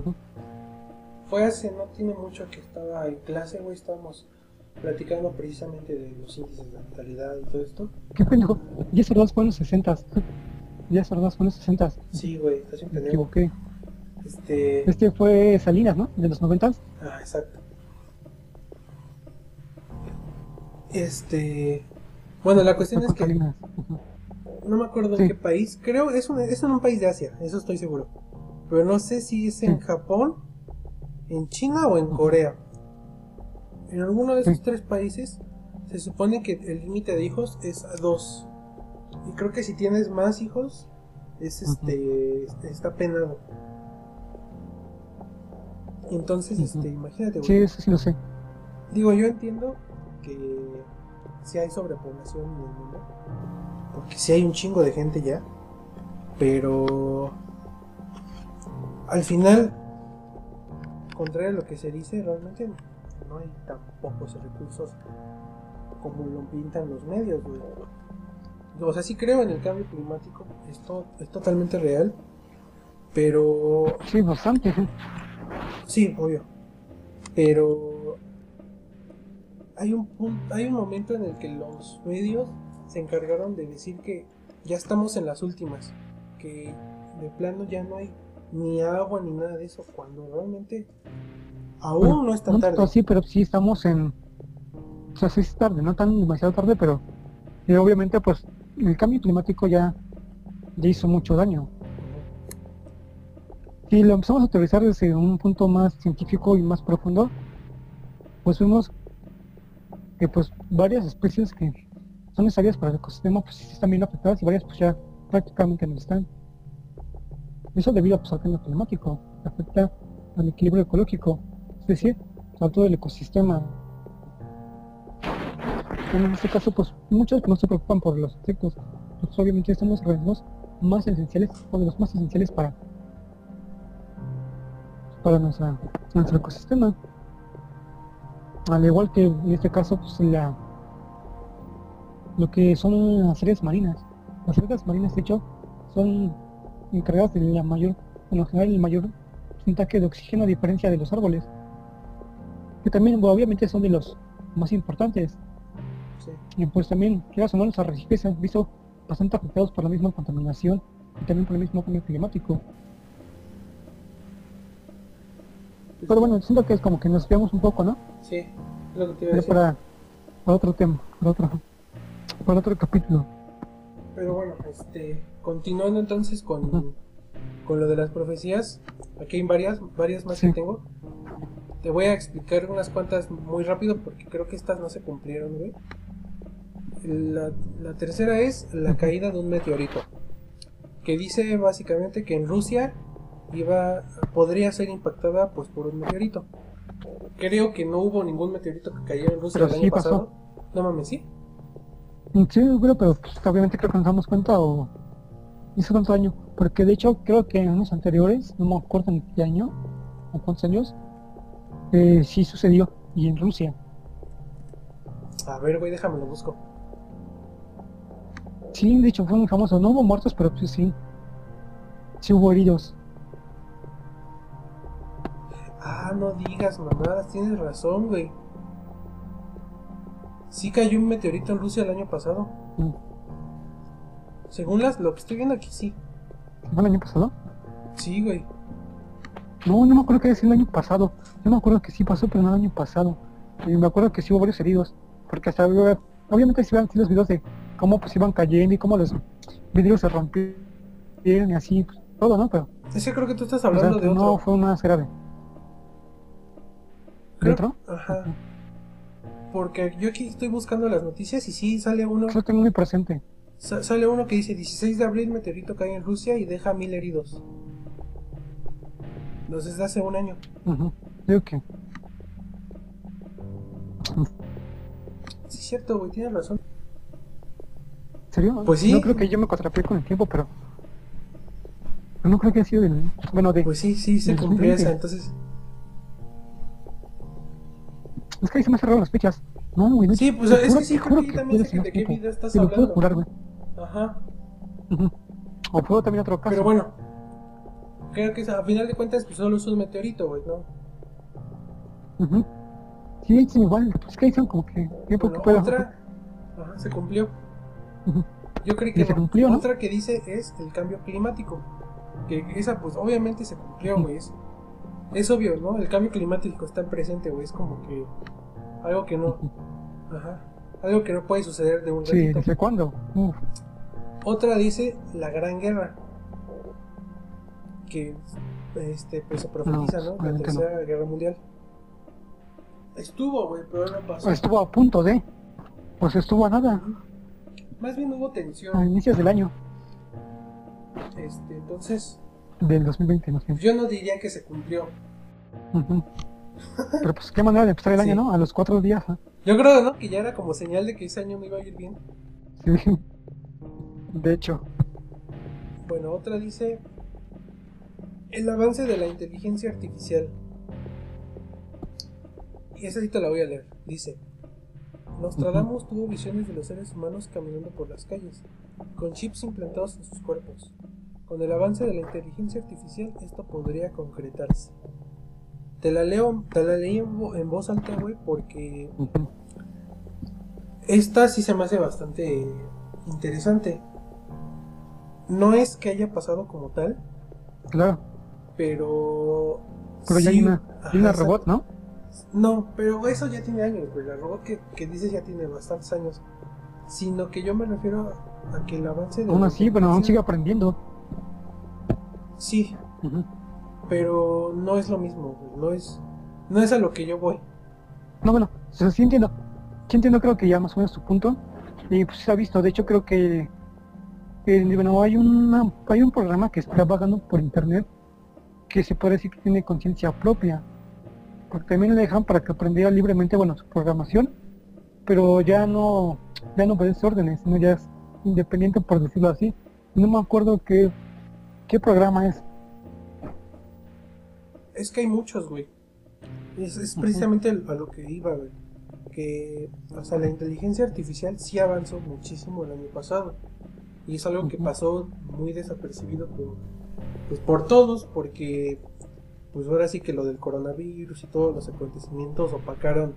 fue hace no tiene mucho que estaba en clase güey. Estábamos platicando precisamente de los índices de natalidad y todo esto. Qué pendejo ya en los 60 ya en los 60 sí güey estás Me equivoqué este... este fue Salinas, ¿no? De los noventas. Ah, exacto. Este... Bueno, la cuestión es que... No me acuerdo en qué país. Creo es, un, es en un país de Asia, eso estoy seguro. Pero no sé si es en Japón, en China o en Corea. En alguno de esos tres países se supone que el límite de hijos es dos. Y creo que si tienes más hijos, es este está penado. Entonces, este, imagínate, Sí, eso sí lo sé. Digo, yo entiendo que si hay sobrepoblación en el mundo, porque si hay un chingo de gente ya, pero al final, contrario a lo que se dice, realmente no hay tan pocos recursos como lo pintan los medios, O sea, sí creo en el cambio climático, esto es totalmente real, pero... Sí, bastante. Sí, obvio. Pero hay un hay un momento en el que los medios se encargaron de decir que ya estamos en las últimas, que de plano ya no hay ni agua ni nada de eso, cuando realmente aún no es tan tarde. Sí, pero sí estamos en, o sea, sí es tarde, no tan demasiado tarde, pero eh, obviamente pues el cambio climático ya, ya hizo mucho daño si lo empezamos a utilizar desde un punto más científico y más profundo, pues vemos que pues varias especies que son necesarias para el ecosistema pues están bien afectadas y varias pues ya prácticamente no están. Eso debido pues, al cambio climático, afecta al equilibrio ecológico, es decir, a todo el ecosistema. En este caso, pues muchos no se preocupan por los insectos, pues obviamente estamos los más esenciales o de los más esenciales para para nuestra, nuestro ecosistema. Al igual que en este caso, pues la lo que son las áreas marinas. Las áreas marinas, de hecho, son encargadas de la mayor, en general, el mayor porcentaje de oxígeno a diferencia de los árboles. Que también, obviamente, son de los más importantes. Y pues también, quieras o no, los arrecifes se han visto bastante afectados por la misma contaminación y también por el mismo cambio climático. Pero bueno, siento que es como que nos veamos un poco, ¿no? Sí, lo que te iba a decir. Para, para otro tema, para otro, para otro capítulo. Pero bueno, este, continuando entonces con, con lo de las profecías, aquí hay varias, varias más que tengo. Te voy a explicar unas cuantas muy rápido porque creo que estas no se cumplieron, güey. La, la tercera es la caída de un meteorito, que dice básicamente que en Rusia iba podría ser impactada pues por un meteorito. Creo que no hubo ningún meteorito que cayera en Rusia el año pasado. No mames, ¿sí? Sí, pero, pero pues, obviamente creo que nos damos cuenta o hizo tanto daño. Porque de hecho creo que en años anteriores, no me acuerdo en qué año, o cuántos años, eh, sí sucedió. Y en Rusia. A ver, güey, déjame lo busco. Sí, de hecho fue muy famoso. No hubo muertos, pero pues sí. Sí hubo heridos. Ah, no digas mamadas, tienes razón, güey. Sí cayó un meteorito en Rusia el año pasado. Mm. Según las, lo que estoy viendo aquí, sí. ¿Fue el año pasado? Sí, güey. No, no me acuerdo que sido el año pasado. Yo me acuerdo que sí pasó, pero no el año pasado. Y me acuerdo que sí hubo varios heridos. Porque hasta obviamente se iban los videos de cómo pues iban cayendo y cómo los vidrios se rompieron y así, pues, todo, ¿no? Pero. Ese creo que tú estás hablando de otro. No, fue más grave. Ajá. Porque yo aquí estoy buscando las noticias y sí sale uno. Yo tengo muy presente. sale uno que dice 16 de abril meteorito cae en Rusia y deja mil heridos. Entonces hace un año. Ajá. Digo que. Sí, es cierto, güey, tienes razón. ¿En serio? Pues sí. No creo que yo me contrapié con el tiempo, pero. no creo que haya sido del. Bueno, de. Pues sí, sí, se cumplió esa, entonces. Es que ahí se me cerraron las fechas. No, güey. sí, pues es que sí, juro que también sé de qué vida estás hablando. Lo puedo curar, güey. Ajá. O puedo también otro caso. Pero bueno, creo que a final de cuentas pues solo es un meteorito, güey, ¿no? Uh Sí, sí, igual. Es que ahí son como que tiempo bueno, que pueda. Otra, ajá, se cumplió. Yo creo que se cumplió, ¿no? otra que dice es el cambio climático. Que esa pues obviamente se cumplió, güey. Es, es obvio, ¿no? El cambio climático está presente, güey. Es como que algo que no. Ajá. Algo que no puede suceder de un Sí, ¿desde cuándo? Otra dice la Gran Guerra. Que este, pues se profetiza, ¿no? La Tercera Guerra Mundial. Estuvo, güey, pero no pasó. Estuvo a punto de. Pues estuvo a nada. Más bien hubo tensión. A inicios del año. Este, entonces. Del 2020, no sé. Yo no diría que se cumplió. Pero pues qué manera de empezar el año, ¿no? A los cuatro días. ¿eh? Yo creo, ¿no? Que ya era como señal de que ese año no iba a ir bien. Sí. De hecho. Bueno, otra dice el avance de la inteligencia artificial. Y esa sí te la voy a leer. Dice, Nostradamus tuvo visiones de los seres humanos caminando por las calles, con chips implantados en sus cuerpos. Con el avance de la inteligencia artificial esto podría concretarse. Te la leo, te la leí en, voz alta, güey, porque esta sí se me hace bastante interesante. No es que haya pasado como tal. Claro. Pero. Pero ya hay una, una robot, ¿no? No, pero eso ya tiene años, güey. La robot que, que dices ya tiene bastantes años. Sino que yo me refiero a que el avance de. Aún así, pero aún sigue aprendiendo. Sí. Pero no es lo mismo, no es, no es a lo que yo voy. No, bueno, sí entiendo, sí entiendo creo que ya más o menos tu punto, y pues se ha visto, de hecho creo que, bueno, hay, una, hay un programa que está vagando por internet que se puede decir que tiene conciencia propia, porque también le dejan para que aprendiera libremente, bueno, su programación, pero ya no, ya no obedece órdenes, sino ya es independiente por decirlo así. No me acuerdo qué, qué programa es, es que hay muchos, güey. Es, precisamente a lo que iba, güey. Que, o sea, la inteligencia artificial sí avanzó muchísimo el año pasado. Y es algo que pasó muy desapercibido por, pues por todos, porque pues ahora sí que lo del coronavirus y todos los acontecimientos opacaron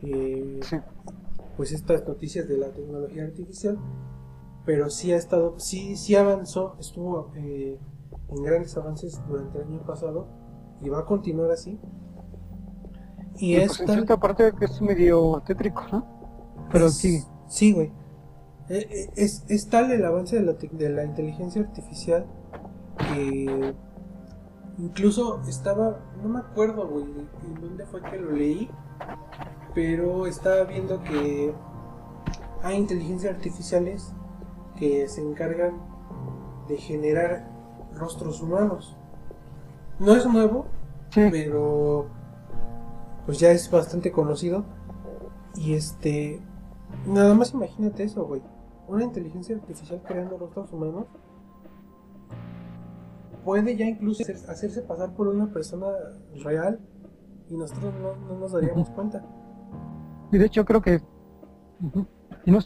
eh, pues estas noticias de la tecnología artificial, pero sí ha estado, sí, sí avanzó, estuvo eh, en grandes avances durante el año pasado y va a continuar así. Y, es pues en parte que es medio tétrico, ¿no? Pero sí. Sí, güey. Eh, es, es, tal el avance de la, de la inteligencia artificial que incluso estaba, no me acuerdo, güey, en dónde fue que lo leí, pero estaba viendo que hay inteligencias artificiales que se encargan de generar rostros humanos. No es nuevo, pero pues ya es bastante conocido. Y este, nada más imagínate eso, güey. Una inteligencia artificial creando rostros humanos puede ya incluso hacerse pasar por una persona real y nosotros no, nos daríamos cuenta. Y de hecho creo que... y, no,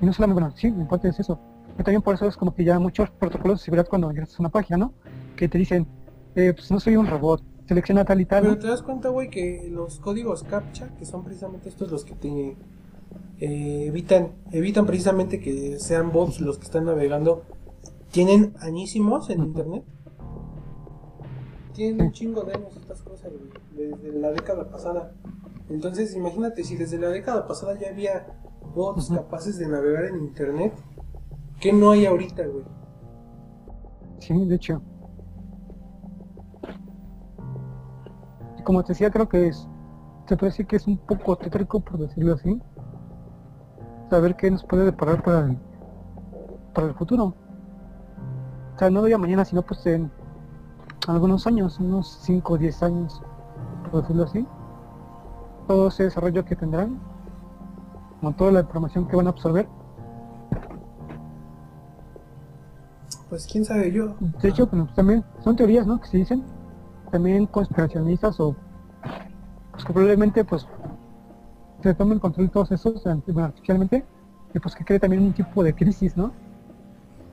y no solamente, bueno, sí, en parte es eso. Y también por eso es como que ya muchos protocolos de seguridad cuando ingresas a una página, ¿no? Que te dicen, eh, pues no soy un robot, selecciona tal y tal. Pero te das cuenta, güey, que los códigos CAPTCHA, que son precisamente estos los que te eh, evitan, evitan precisamente que sean bots los que están navegando, tienen añísimos en internet. Tienen un chingo de años estas cosas, güey, desde la década pasada. Entonces, imagínate, si desde la década pasada ya había bots capaces de navegar en internet, ¿qué no hay ahorita, güey? Sí, de hecho. Como te decía, creo que es, puede decir que es un poco tétrico, por decirlo así, saber qué nos puede deparar para el, para el futuro. O sea, no de mañana, sino pues en algunos años, unos 5 o 10 años, por decirlo así todo ese desarrollo que tendrán, con toda la información que van a absorber. Pues quién sabe yo. De hecho, pues, también son teorías, ¿no? Que se dicen, también conspiracionistas o pues que probablemente pues se tomen control de todos esos bueno, artificialmente y pues que cree también un tipo de crisis, ¿no?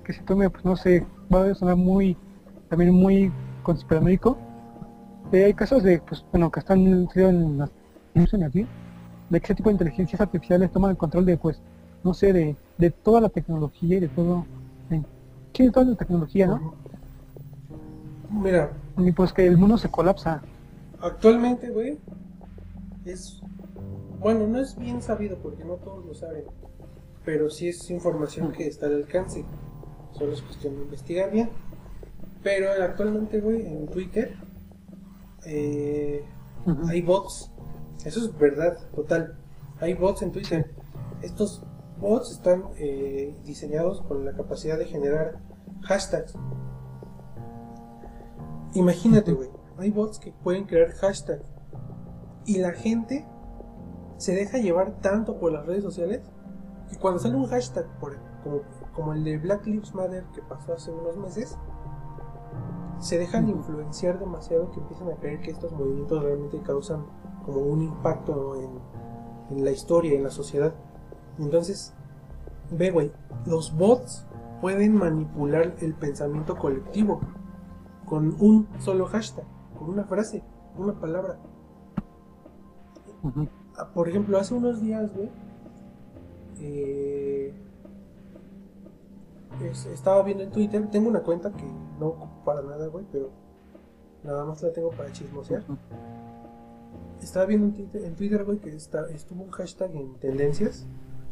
Que se tome, pues no sé, va a sonar muy, también muy conspiranoico. Eh, hay casos de, pues bueno, que están en las así, de ese tipo de inteligencias artificiales toman el control de, pues, no sé, de, de toda la tecnología y de todo, sí, de toda la tecnología, ¿no? Mira. Y pues que el mundo se colapsa. Actualmente, güey, es, bueno, no es bien sabido porque no todos lo saben, pero sí es información que está al alcance. Solo es cuestión de investigar bien. Pero actualmente, güey, en Twitter eh, hay bots eso es verdad, total. Hay bots en Twitter. Estos bots están eh, diseñados con la capacidad de generar hashtags. Imagínate, güey. Hay bots que pueden crear hashtags. Y la gente se deja llevar tanto por las redes sociales que cuando sale un hashtag por, como, como el de Black Lives Matter que pasó hace unos meses, se dejan influenciar demasiado que empiezan a creer que estos movimientos realmente causan como un impacto en, la historia, en la sociedad. Entonces, ve, güey, los bots pueden manipular el pensamiento colectivo con un solo hashtag, con una frase, una palabra. Ah, por ejemplo, hace unos días, güey, eh, estaba viendo en Twitter, tengo una cuenta que no ocupo para nada, güey, pero nada más la tengo para chismosear estaba viendo en Twitter, güey, que está, estuvo un hashtag en tendencias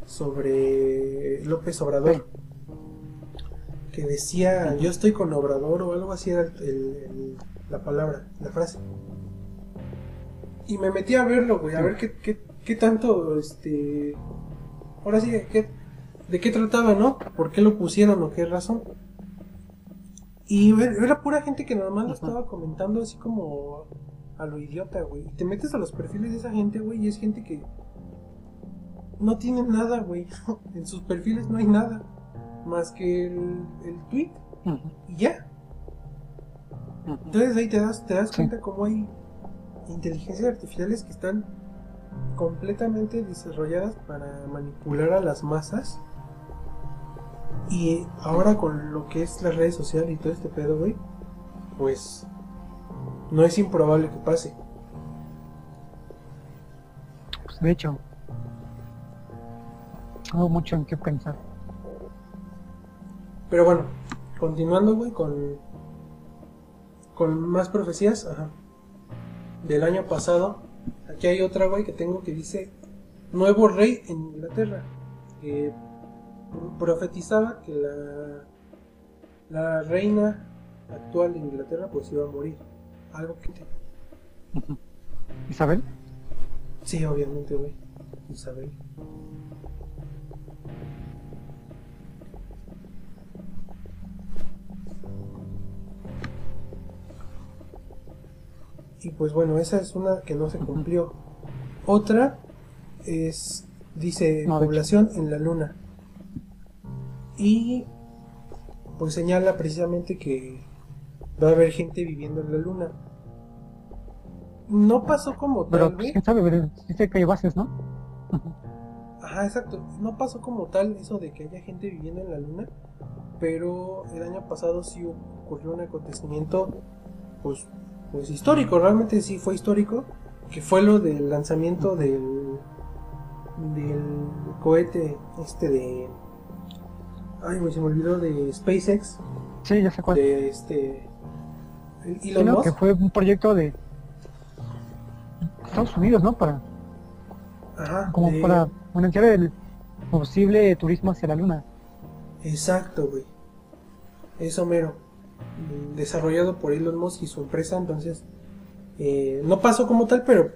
sobre López Obrador. Que decía, yo estoy con Obrador o algo así era la palabra, la frase. Y me metí a verlo, güey, a ver qué, qué, tanto, este... Ahora sí, ¿qué, ¿de qué trataba, no? ¿Por qué lo pusieron o qué razón? Y era pura gente que nada más lo estaba comentando así como a lo idiota, güey. Y te metes a los perfiles de esa gente, güey, y es gente que no tiene nada, güey. en sus perfiles no hay nada más que el, el tweet y ya. Entonces ahí te das, te das cuenta cómo hay inteligencias artificiales que están completamente desarrolladas para manipular a las masas Y ahora con lo que es las redes sociales y todo este pedo, güey, pues no es improbable que pase. Pues de hecho, tengo mucho en qué pensar. Pero bueno, continuando, güey, con, con más profecías, ajá. Del año pasado, aquí hay otra, güey, que tengo que dice Nuevo Rey en Inglaterra. Que profetizaba que la, la reina actual de Inglaterra pues iba a morir. Algo que te... ¿Isabel? Sí, obviamente, güey. Isabel. Y pues bueno, esa es una que no se cumplió. Otra es, dice, No, población en la luna. Y pues señala precisamente que va a haber gente viviendo en la luna. No pasó como Pero tal, güey. quién sabe, pero sé que hay bases, ¿no? Ajá, exacto. No pasó como tal eso de que haya gente viviendo en la luna, pero el año pasado sí ocurrió un acontecimiento, pues, pues histórico, realmente sí fue histórico, que fue lo del lanzamiento del, del cohete este de... Ay, güey, se me olvidó de SpaceX, Sí, ya sé cuál. de este... el Sí, Elon no, Musk. que fue un proyecto de Estados Unidos, ¿no? Para, Ajá, como de- para financiar el posible turismo hacia la luna. Exacto, güey. Eso mero. Desarrollado por Elon Musk y su empresa, entonces eh, no pasó como tal, pero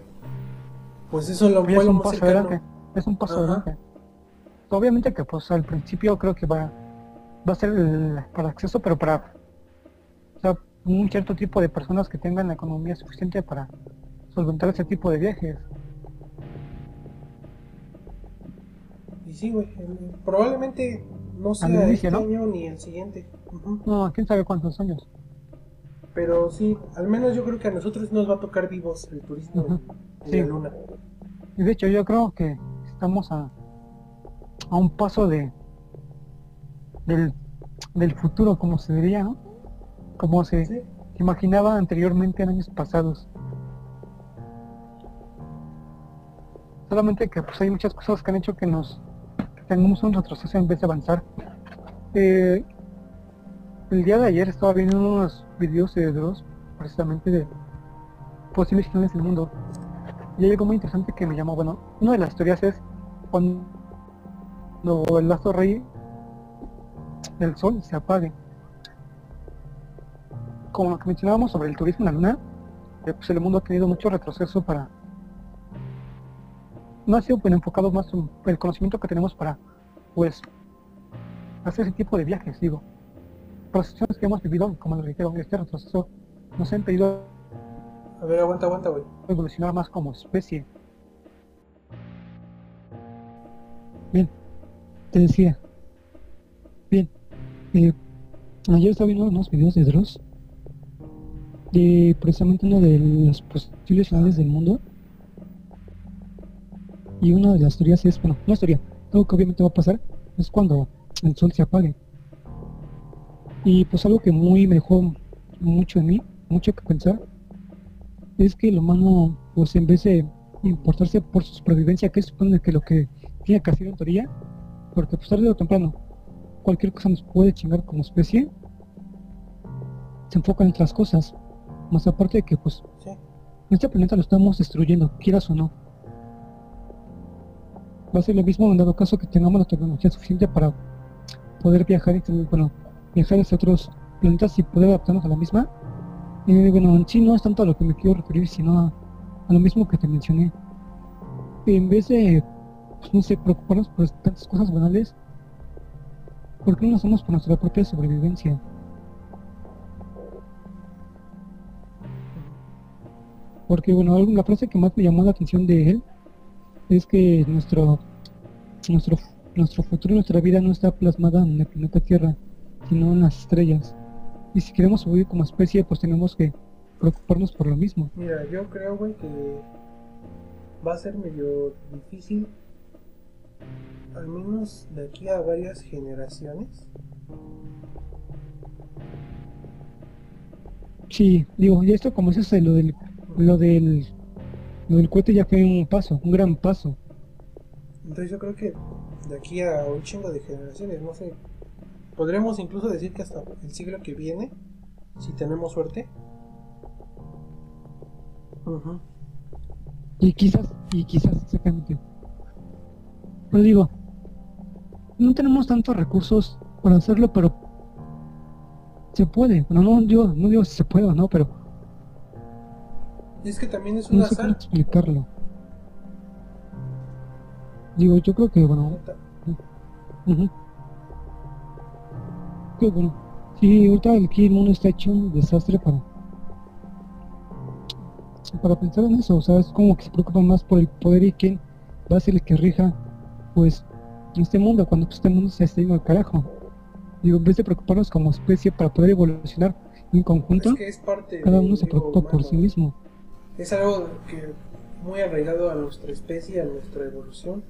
pues eso lo fue es lo un más paso cercano. adelante. Es un paso Ajá. adelante. Obviamente que pues al principio creo que va, va a ser el- para acceso, pero para o sea, un cierto tipo de personas que tengan la economía suficiente para solventar ese tipo de viajes. Y sí, güey. Probablemente no sea este ¿no? año ni el siguiente. No, quién sabe cuántos años. Pero sí, al menos yo creo que a nosotros nos va a tocar vivos el turismo Sí. la luna. Y de hecho yo creo que estamos a, a un paso de del, del futuro, como se diría, ¿no? Como se Sí. imaginaba anteriormente en años pasados. Solamente que pues hay muchas cosas que han hecho que nos tengamos un retroceso en vez de avanzar. Eh, el día de ayer estaba viendo unos videos de Dross, precisamente de posibles finales del mundo. Y hay algo muy interesante que me llamó, bueno, una de las teorías es cuando el lazo rey del sol se apague. Como lo que mencionábamos sobre el turismo en la luna, eh, pues el mundo ha tenido mucho retroceso para... No ha sido pues, enfocado más en el conocimiento que tenemos para, pues, hacer ese tipo de viajes, digo. Por las situaciones que hemos vivido, como lo reitero, este retroceso nos ha impedido A ver, aguanta, aguanta, güey. evolucionar más como especie. Bien, te decía. Bien, eh, ayer estaba viendo unos videos de Dross de precisamente uno de los posibles finales del mundo. Y una de las teorías es, bueno, no es teoría, algo que obviamente va a pasar es cuando el sol se apague. Y pues algo que muy me dejó mucho en mí, mucho que pensar, es que el humano, pues en vez de importarse por su supervivencia, que supone que lo que tiene que hacer en teoría, porque pues tarde o temprano cualquier cosa nos puede chingar como especie, se enfoca en otras cosas. Más aparte de que pues Sí. este planeta lo estamos destruyendo, quieras o no. Va a ser lo mismo en dado caso que tengamos la tecnología suficiente para poder viajar, y, bueno, viajar hacia otros planetas y poder adaptarnos a la misma. Eh, bueno, en sí no es tanto a lo que me quiero referir, sino a, lo mismo que te mencioné. En vez de, pues, no sé, preocuparnos por tantas cosas banales, ¿por qué no lo hacemos por nuestra propia sobrevivencia? Porque, bueno, la frase que más me llamó la atención de él es que nuestro, nuestro, nuestro futuro, nuestra vida no está plasmada en el planeta Tierra, sino en las estrellas. Y si queremos sobrevivir como especie, pues tenemos que preocuparnos por lo mismo. Mira, yo creo, güey, que va a ser medio difícil al menos de aquí a varias generaciones. Sí, digo, y esto como es lo del, lo del, lo del cohete ya fue un paso, un gran paso. Entonces yo creo que de aquí a un chingo de generaciones, no sé, podremos incluso decir que hasta el siglo que viene, si tenemos suerte. Ujú. Y quizás, y quizás, exactamente. Pero digo, no tenemos tantos recursos para hacerlo, pero se puede. Bueno, no digo, no digo si se puede o no, pero es que también es un no sé explicarlo. Digo, yo creo que, bueno. Ujú. Que bueno, sí, ahorita aquí el mundo está hecho un desastre para para pensar en eso, o sea, es como que se preocupan más por el poder y quién va a ser el que rija, pues, este mundo, cuando pues, este mundo se está yendo al carajo. Digo, en vez de preocuparnos como especie para poder evolucionar en conjunto, Es que es parte cada uno se preocupa por sí mismo. Es algo que muy arraigado a nuestra especie, a nuestra evolución,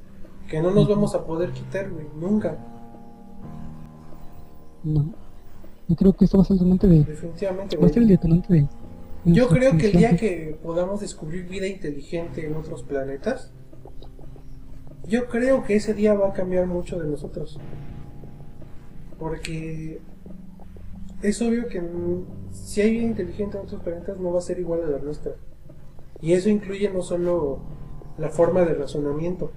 que no nos vamos a poder quitar, güey, nunca, No. Yo creo que esto va a ser el detonante de, definitivamente, va a ser el detonante de... Yo creo que el día que podamos descubrir vida inteligente en otros planetas, yo creo que ese día va a cambiar mucho de nosotros. Porque es obvio que si hay vida inteligente en otros planetas no va a ser igual a la nuestra. Y eso incluye no solo la forma de razonamiento,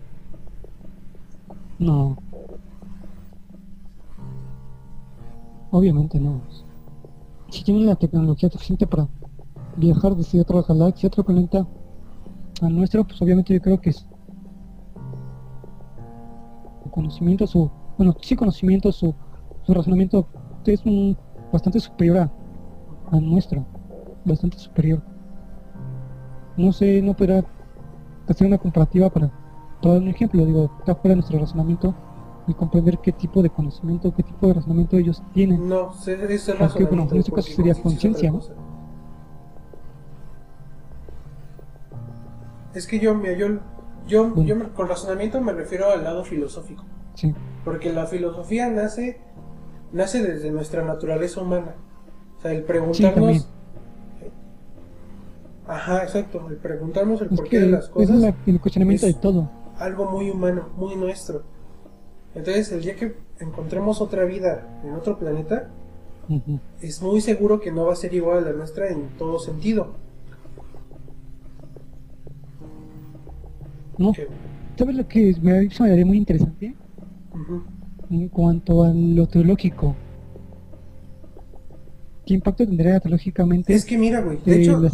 No. Obviamente no. Si tienen la tecnología suficiente para viajar desde otra galaxia, otro planeta al nuestro, pues obviamente yo creo que es conocimiento, su, bueno, sí conocimiento, su, su razonamiento es un, bastante superior a, al nuestro, bastante superior. No sé, no podrá hacer una comparativa para, para dar un ejemplo, digo, está fuera de nuestro razonamiento y comprender qué tipo de conocimiento, qué tipo de razonamiento ellos tienen. No, se- es el Aunque, bueno, en este caso porque sería conciencia cosa. Es que yo, mira, yo, yo, Bueno. yo con razonamiento me refiero al lado filosófico. Sí, Porque la filosofía nace, nace desde nuestra naturaleza humana. O sea, el preguntarnos. Ajá, exacto. El preguntarnos el es porqué de las es cosas. la- el cuestionamiento es- de todo. algo muy humano, muy nuestro. Entonces, el día que encontremos otra vida en otro planeta, es muy seguro que no va a ser igual a la nuestra en todo sentido. ¿No? ¿Sabes lo que me ha dicho? Me daría muy interesante en cuanto a lo teológico? ¿Qué impacto tendría teológicamente Es que mira, güey, de eh, hecho, de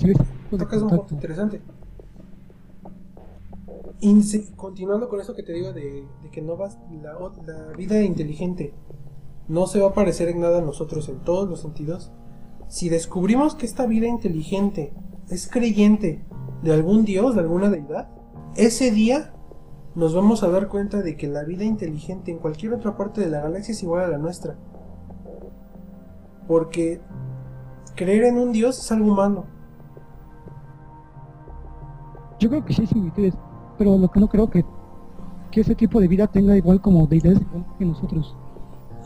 tocas un punto contacto? interesante. Inse- continuando con eso que te digo de, de que no vas la, la vida inteligente no se va a parecer en nada a nosotros en todos los sentidos. Si descubrimos que esta vida inteligente es creyente de algún dios, de alguna deidad, ese día nos vamos a dar cuenta de que la vida inteligente en cualquier otra parte de la galaxia es igual a la nuestra. Porque creer en un dios es algo humano. Yo creo que sí similitudes, pero lo que no creo que que ese tipo de vida tenga igual como deidades igual que nosotros.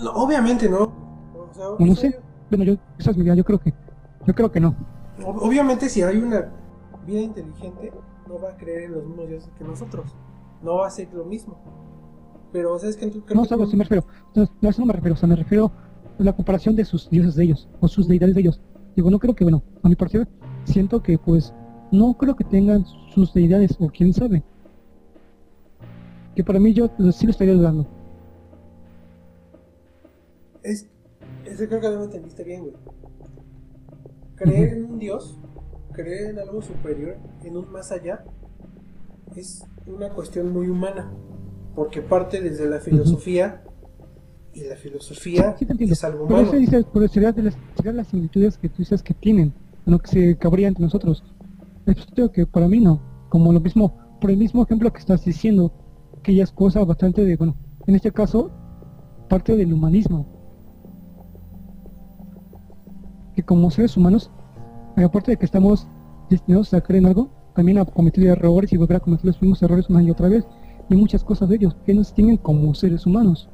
No, obviamente no. O sea, No, sé. Bueno, yo esa es mi idea, yo creo que yo creo que no. ob- Obviamente si hay una vida inteligente, no va a creer en los mismos dioses que nosotros. No va a ser lo mismo. Pero, o sea, es que creo No, que sabes, tú- sí me refiero. No, a eso no me refiero, o sea, me refiero la comparación de sus dioses de ellos, o sus deidades de ellos. Digo, no creo que, bueno, a mi parecer, siento que, pues, no creo que tengan sus deidades, o quién sabe. Que para mí yo pues, sí lo estaría dudando. Es, es que creo que no me entendiste bien, güey. Creer en un dios, creer en algo superior, en un más allá, es una cuestión muy humana. Porque parte desde la filosofía, y la filosofía Sí es algo humano. eso dices, pero sería de las, serían las similitudes que tú dices que tienen, en lo que se cabría entre nosotros. Es que para mí no. Como lo mismo, por el mismo ejemplo que estás diciendo, que ya es cosa bastante de, bueno, en este caso, parte del humanismo. Que como seres humanos, aparte de que estamos destinados a creer en algo, también a cometer errores y volver a cometer los mismos errores una y otra vez. y muchas cosas de ellos que nos tienen como seres humanos.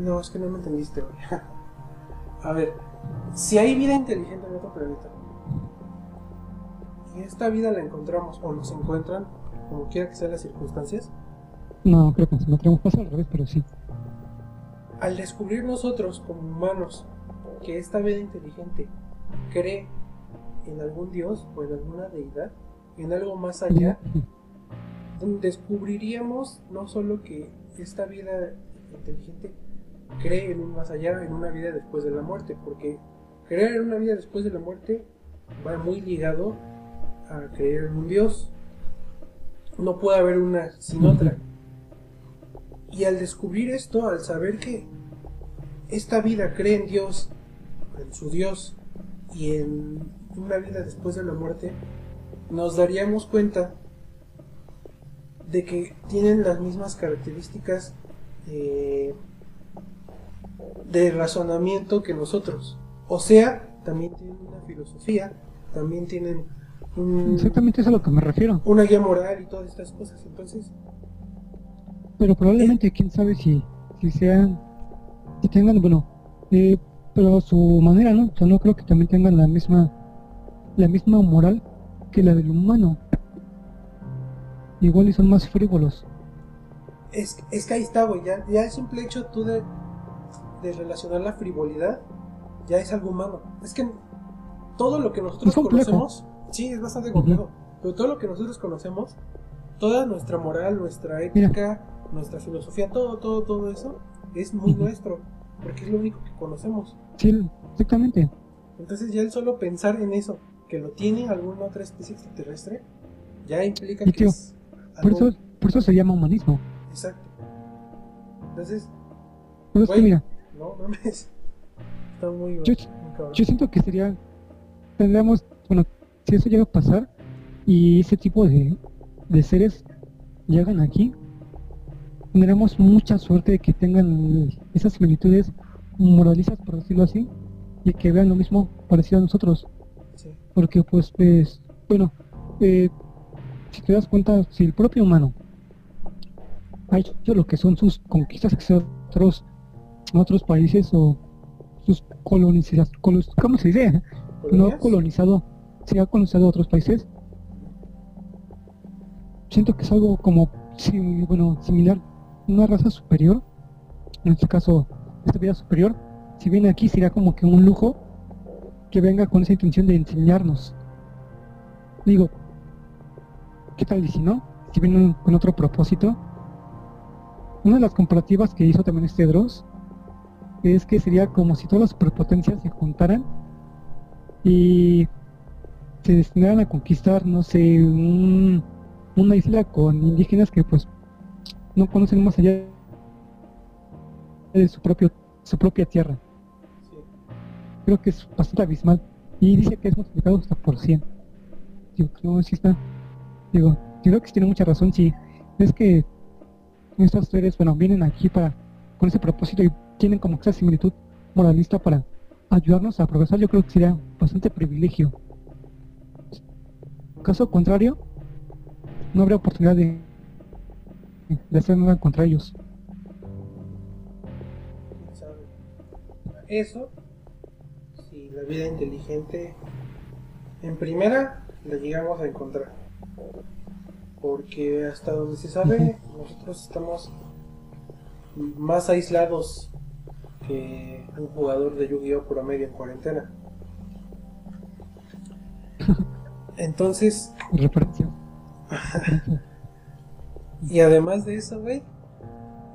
No, es que no me entendiste, güey. A ver, si hay vida inteligente en otro planeta y esta vida la encontramos o nos encuentran, como quiera que sean las circunstancias, No, creo que nos encontramos pasa al revés, pero sí. al descubrir nosotros como humanos que esta vida inteligente cree en algún dios o en alguna deidad, en algo más allá, descubriríamos no solo que esta vida inteligente cree en un más allá, en una vida después de la muerte, porque creer en una vida después de la muerte va muy ligado a creer en un dios. No puede haber una sin otra. Y al descubrir esto, al saber que esta vida cree en Dios, en su Dios, y en una vida después de la muerte, nos daríamos cuenta de que tienen las mismas características eh, de razonamiento que nosotros. O sea, también tienen una filosofía, también tienen un- Exactamente es a lo que me refiero. una guía moral y todas estas cosas. Entonces, Pero probablemente, quién sabe si, si sean, si tengan, bueno, eh, pero a su manera, ¿no? O sea, no creo que también tengan la misma, la misma moral que la del humano. Igual y son más frívolos. es, es que ahí está, güey. Ya, ya el simple hecho tú de, de relacionar la frivolidad ya es algo humano. Es que todo lo que nosotros conocemos, sí, es bastante complejo. Pero todo lo que nosotros conocemos, toda nuestra moral, nuestra ética, nuestra filosofía, todo, todo, todo eso es muy nuestro. Porque es lo único que conocemos. Sí, exactamente. Entonces ya el solo pensar en eso, que lo tiene alguna otra especie extraterrestre, ya implica que es Por eso, por eso se llama humanismo. exacto. Entonces, Pero es que Güey. mira, no mames. Está muy, Yo- muy yo siento que sería, tendríamos, bueno, si eso llega a pasar y ese tipo de, de seres llegan aquí, tendremos mucha suerte de que tengan esas similitudes moralistas, por decirlo así, y que vean lo mismo parecido a nosotros. Sí. Porque pues, pues bueno, eh, si te das cuenta, si el propio humano ha hecho lo que son sus conquistas hacia otros, otros países o sus colonizaciones, ¿cómo se dice? No ¿Colonias? colonizado, se ha colonizado otros países. Siento que es algo como, bueno, similar, una raza superior, en este caso, esta vida superior, si viene aquí sería como que un lujo que venga con esa intención de enseñarnos. Digo, ¿qué tal y si no? Si vienen con otro propósito. Una de las comparativas que hizo también este Dross es que sería como si todas las superpotencias se juntaran y se destinaran a conquistar, no sé, un- una isla con indígenas que pues no conocen más allá de su propio su propia tierra. Sí. Creo que es bastante abismal y dice que es multiplicado hasta por 100. Digo, no, sí está. Digo, creo que sí tiene mucha razón. Si es que estos seres, bueno, vienen aquí para con ese propósito y tienen como esa similitud moralista para ayudarnos a progresar, yo creo que sería bastante privilegio. Caso contrario, no habría oportunidad de, de hacer nada contra ellos. Eso, si la vida inteligente, en primera, la llegamos a encontrar. Porque hasta donde se sabe, nosotros estamos más aislados que un jugador de Yu-Gi-Oh! promedio en cuarentena. Entonces, Referencia. Y además de eso, güey,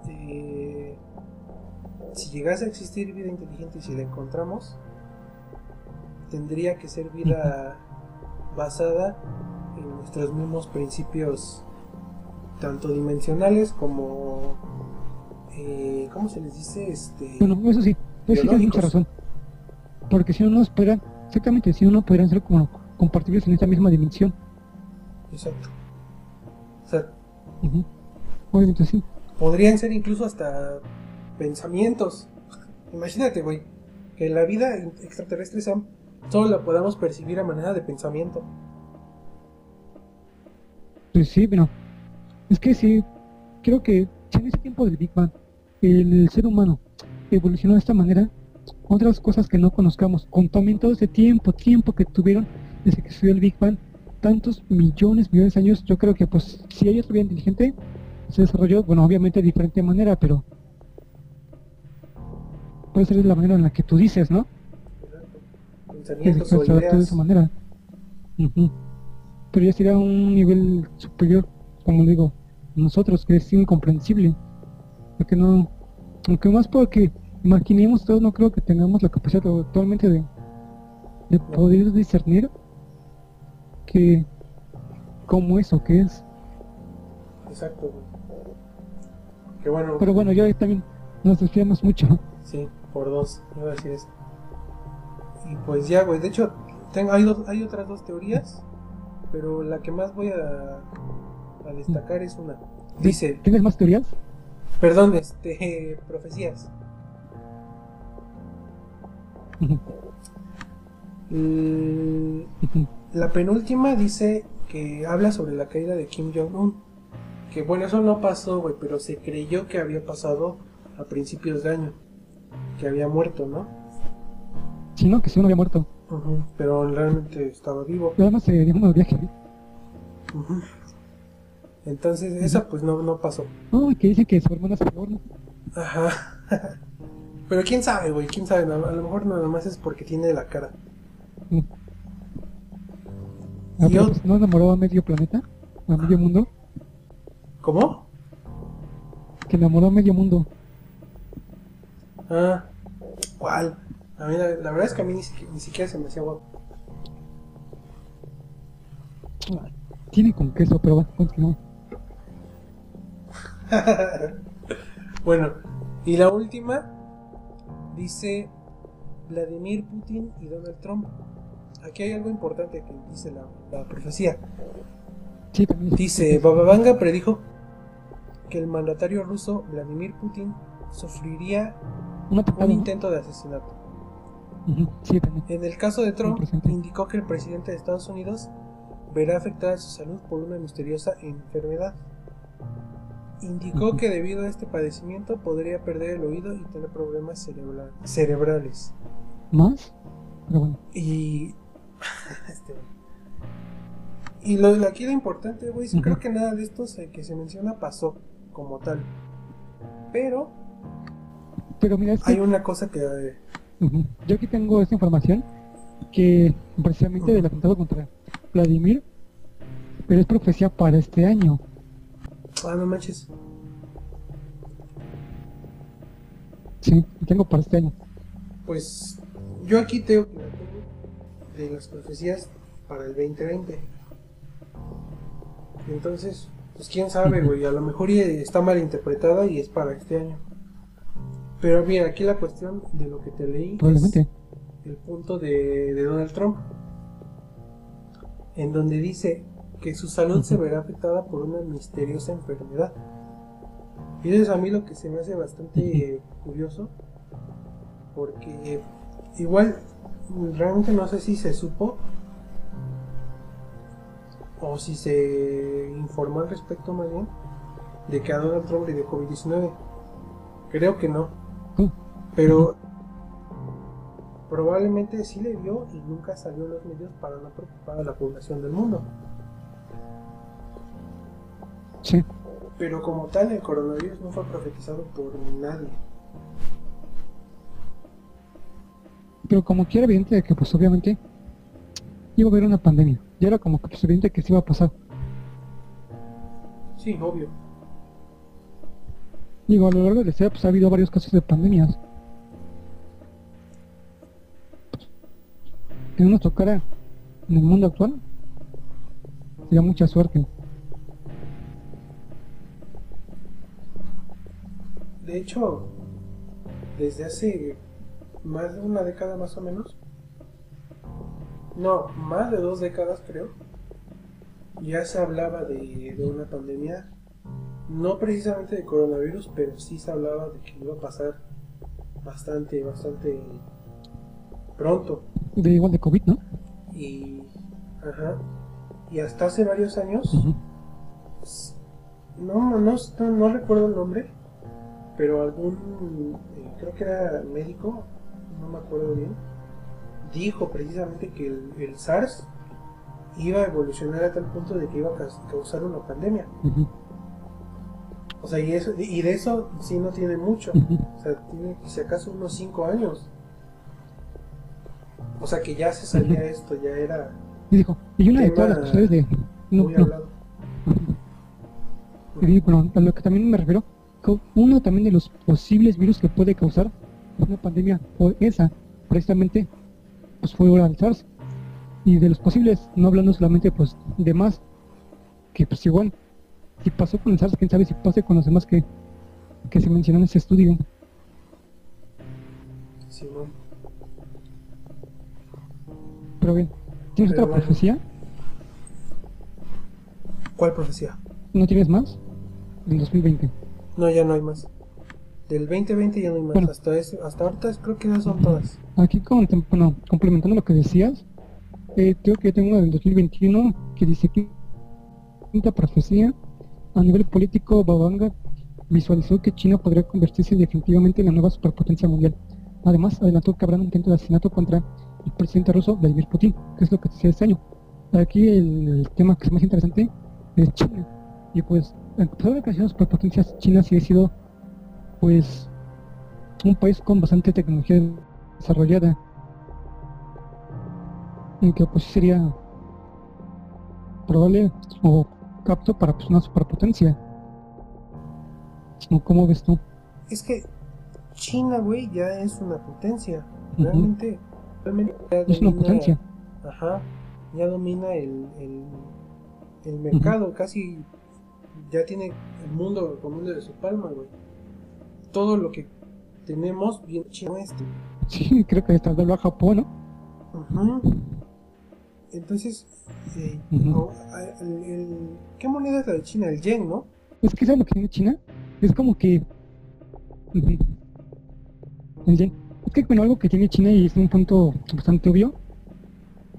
eh, si llegase a existir vida inteligente y si la encontramos, tendría que ser vida basada en nuestros mismos principios, tanto dimensionales como, eh, ¿cómo se les dice? Este, Bueno, eso sí, eso sí tienes mucha razón. Porque si no nos podrían, exactamente, si no no podrían ser como compartibles en esta misma dimensión. exacto. O sea, Ujú. Obviamente sí. podrían ser incluso hasta pensamientos. Imagínate, güey, que la vida extraterrestre sea- solo la podamos percibir a manera de pensamiento. Pues sí, bueno, es que sí, creo que si en ese tiempo del Big Bang el ser humano evolucionó de esta manera, otras cosas que no conozcamos, con también todo ese tiempo, tiempo que tuvieron desde que sucedió el Big Bang, tantos millones, millones de años, yo creo que pues si ella estuviera inteligente, se desarrolló, bueno, obviamente de diferente manera, pero puede ser de la manera en la que tú dices, ¿no? Pensamientos o de esa manera. Pero ya sería un nivel superior, como digo, nosotros, que es incomprensible. Porque no, aunque más porque imaginemos todos, no creo que tengamos la capacidad actualmente de, de poder discernir que cómo es o qué es. Exacto, güey. Que bueno. Pero bueno, ya también nos desviamos mucho. Sí, por dos, iba a decir eso. Y pues ya, güey, de hecho, tengo, hay, dos- hay otras dos teorías, pero la que más voy a, a destacar es una. Dice, ¿Tienes más teorías? Perdón, este, profecías. Mm. La penúltima dice que habla sobre la caída de Kim Jong-un. Que bueno, eso no pasó, güey, pero se creyó que había pasado a principios de año. Que había muerto, ¿no? Si no, que si uno había muerto. Pero realmente estaba vivo. Y además se dio unos viajes. Ujú. Entonces, esa pues no, no pasó. Oh, que dice que su hermana se fue, ¿no? Ajá. Pero quién sabe, güey, quién sabe. A lo mejor nada más es porque tiene la cara. Mm. Ah, Y pero, yo- pues, ¿No enamoró a medio planeta? ¿A medio mundo? ¿Cómo? Que enamoró a medio mundo. Ah, ¿cuál? A mí la, la verdad es que a mí ni, ni siquiera se me hacía guapo. Ah, Tiene con queso, pero bueno, continúa. bueno, y la última dice Vladimir Putin y Donald Trump. Aquí hay algo importante que dice la, la profecía. Dice, Bababanga predijo que el mandatario ruso Vladimir Putin sufriría Un intento de asesinato. En el caso de Trump, indicó que el presidente de Estados Unidos verá afectada su salud por una misteriosa enfermedad. Indicó que debido a este padecimiento podría perder el oído y tener problemas cerebra- cerebrales. ¿Más? Pero bueno. Y. este, y lo, lo- aquí lo importante, güey, sí Ujú. creo que nada de esto se- que se menciona pasó como tal. Pero Pero mira, que hay una cosa que. eh, ujú, yo aquí tengo esta información que precisamente del atentado contra Vladimir, pero es profecía para este año. Ah, no manches. Sí, tengo para este año. Pues yo aquí tengo que la tengo de las profecías para el 2020. Entonces, pues quién sabe, güey, a lo mejor está mal interpretada y es para este año. Pero mira, aquí la cuestión de lo que te leí Probablemente. es el punto de, de Donald Trump, en donde dice que su salud se verá afectada por una misteriosa enfermedad. Y eso es a mí lo que se me hace bastante curioso, porque igual realmente no sé si se supo o si se informó al respecto más bien de que a Donald Trump le dio COVID-19. Creo que no, Uh, pero probablemente sí le dio y nunca salió en los medios para no preocupar a la población del mundo. Sí. Pero como tal, el coronavirus no fue profetizado por nadie. Pero como quiera evidente de que pues obviamente iba a haber una pandemia. Ya era como que pues, evidente que se iba a pasar. Sí, obvio. Digo, a lo largo de la historia pues ha habido varios casos de pandemias. Que no nos tocara en el mundo actual. Sería mucha suerte. De hecho, desde hace más de una década más o menos, no, más de dos décadas creo, ya se hablaba de, de una pandemia, no precisamente de coronavirus, pero sí se hablaba de que iba a pasar bastante, bastante pronto. De igual de COVID, ¿no? Y, ajá, y hasta hace varios años no, no, recuerdo el nombre, pero algún, eh, creo que era médico, no me acuerdo bien, dijo precisamente que el, SARS iba a evolucionar a tal punto de que iba a causar una pandemia. O sea, y, eso, y de eso sí no tiene mucho. O sea, tiene si acaso unos 5 años. O sea, que ya se salía esto, ya era... Y dijo, y una de todas las cosas de... No, no. Y, bueno, a lo que también me refiero, uno también de los posibles virus que puede causar una pandemia o esa, precisamente, pues fue ahora el SARS. Y de los posibles, no hablando solamente pues de más, que pues igual, si pasó con el SARS, quién sabe si pase con los demás que, que se mencionan en ese estudio. Sí, bueno. Pero bien, ¿tienes otra profecía? ¿Cuál profecía? ¿No tienes más? Del 2020. No, ya no hay más. Del 2020 ya no hay más. hasta, hasta ahorita creo que ya son todas. Aquí, bueno, complementando lo que decías, eh, creo que tengo una del 2021 que dice que quinta profecía a nivel político Babanga visualizó que China podría convertirse definitivamente en la nueva superpotencia mundial. Además, adelantó que habrá un intento de asesinato contra el presidente ruso Vladimir Putin, que es lo que decía este año. Aquí el, tema que es más interesante es China. Y pues, pesar de que las superpotencias, China sí ha sido, pues, un país con bastante tecnología desarrollada. En que pues sería probable o apto para pues, una superpotencia. ¿Cómo ves tú? Es que China, güey, ya es una potencia. Realmente, realmente es una potencia. Ajá, ya domina el, el, mercado, casi ya tiene el mundo comiendo de su palma, güey. Todo lo que tenemos bien chino este. Sí, creo que está de a Japón, ¿no? Ajá. Entonces, eh, ¿qué moneda es la de China? El yen, ¿no? Es que ¿sabes lo que tiene China? Es como que... El yen. Es que bueno, algo que tiene China y es un punto bastante obvio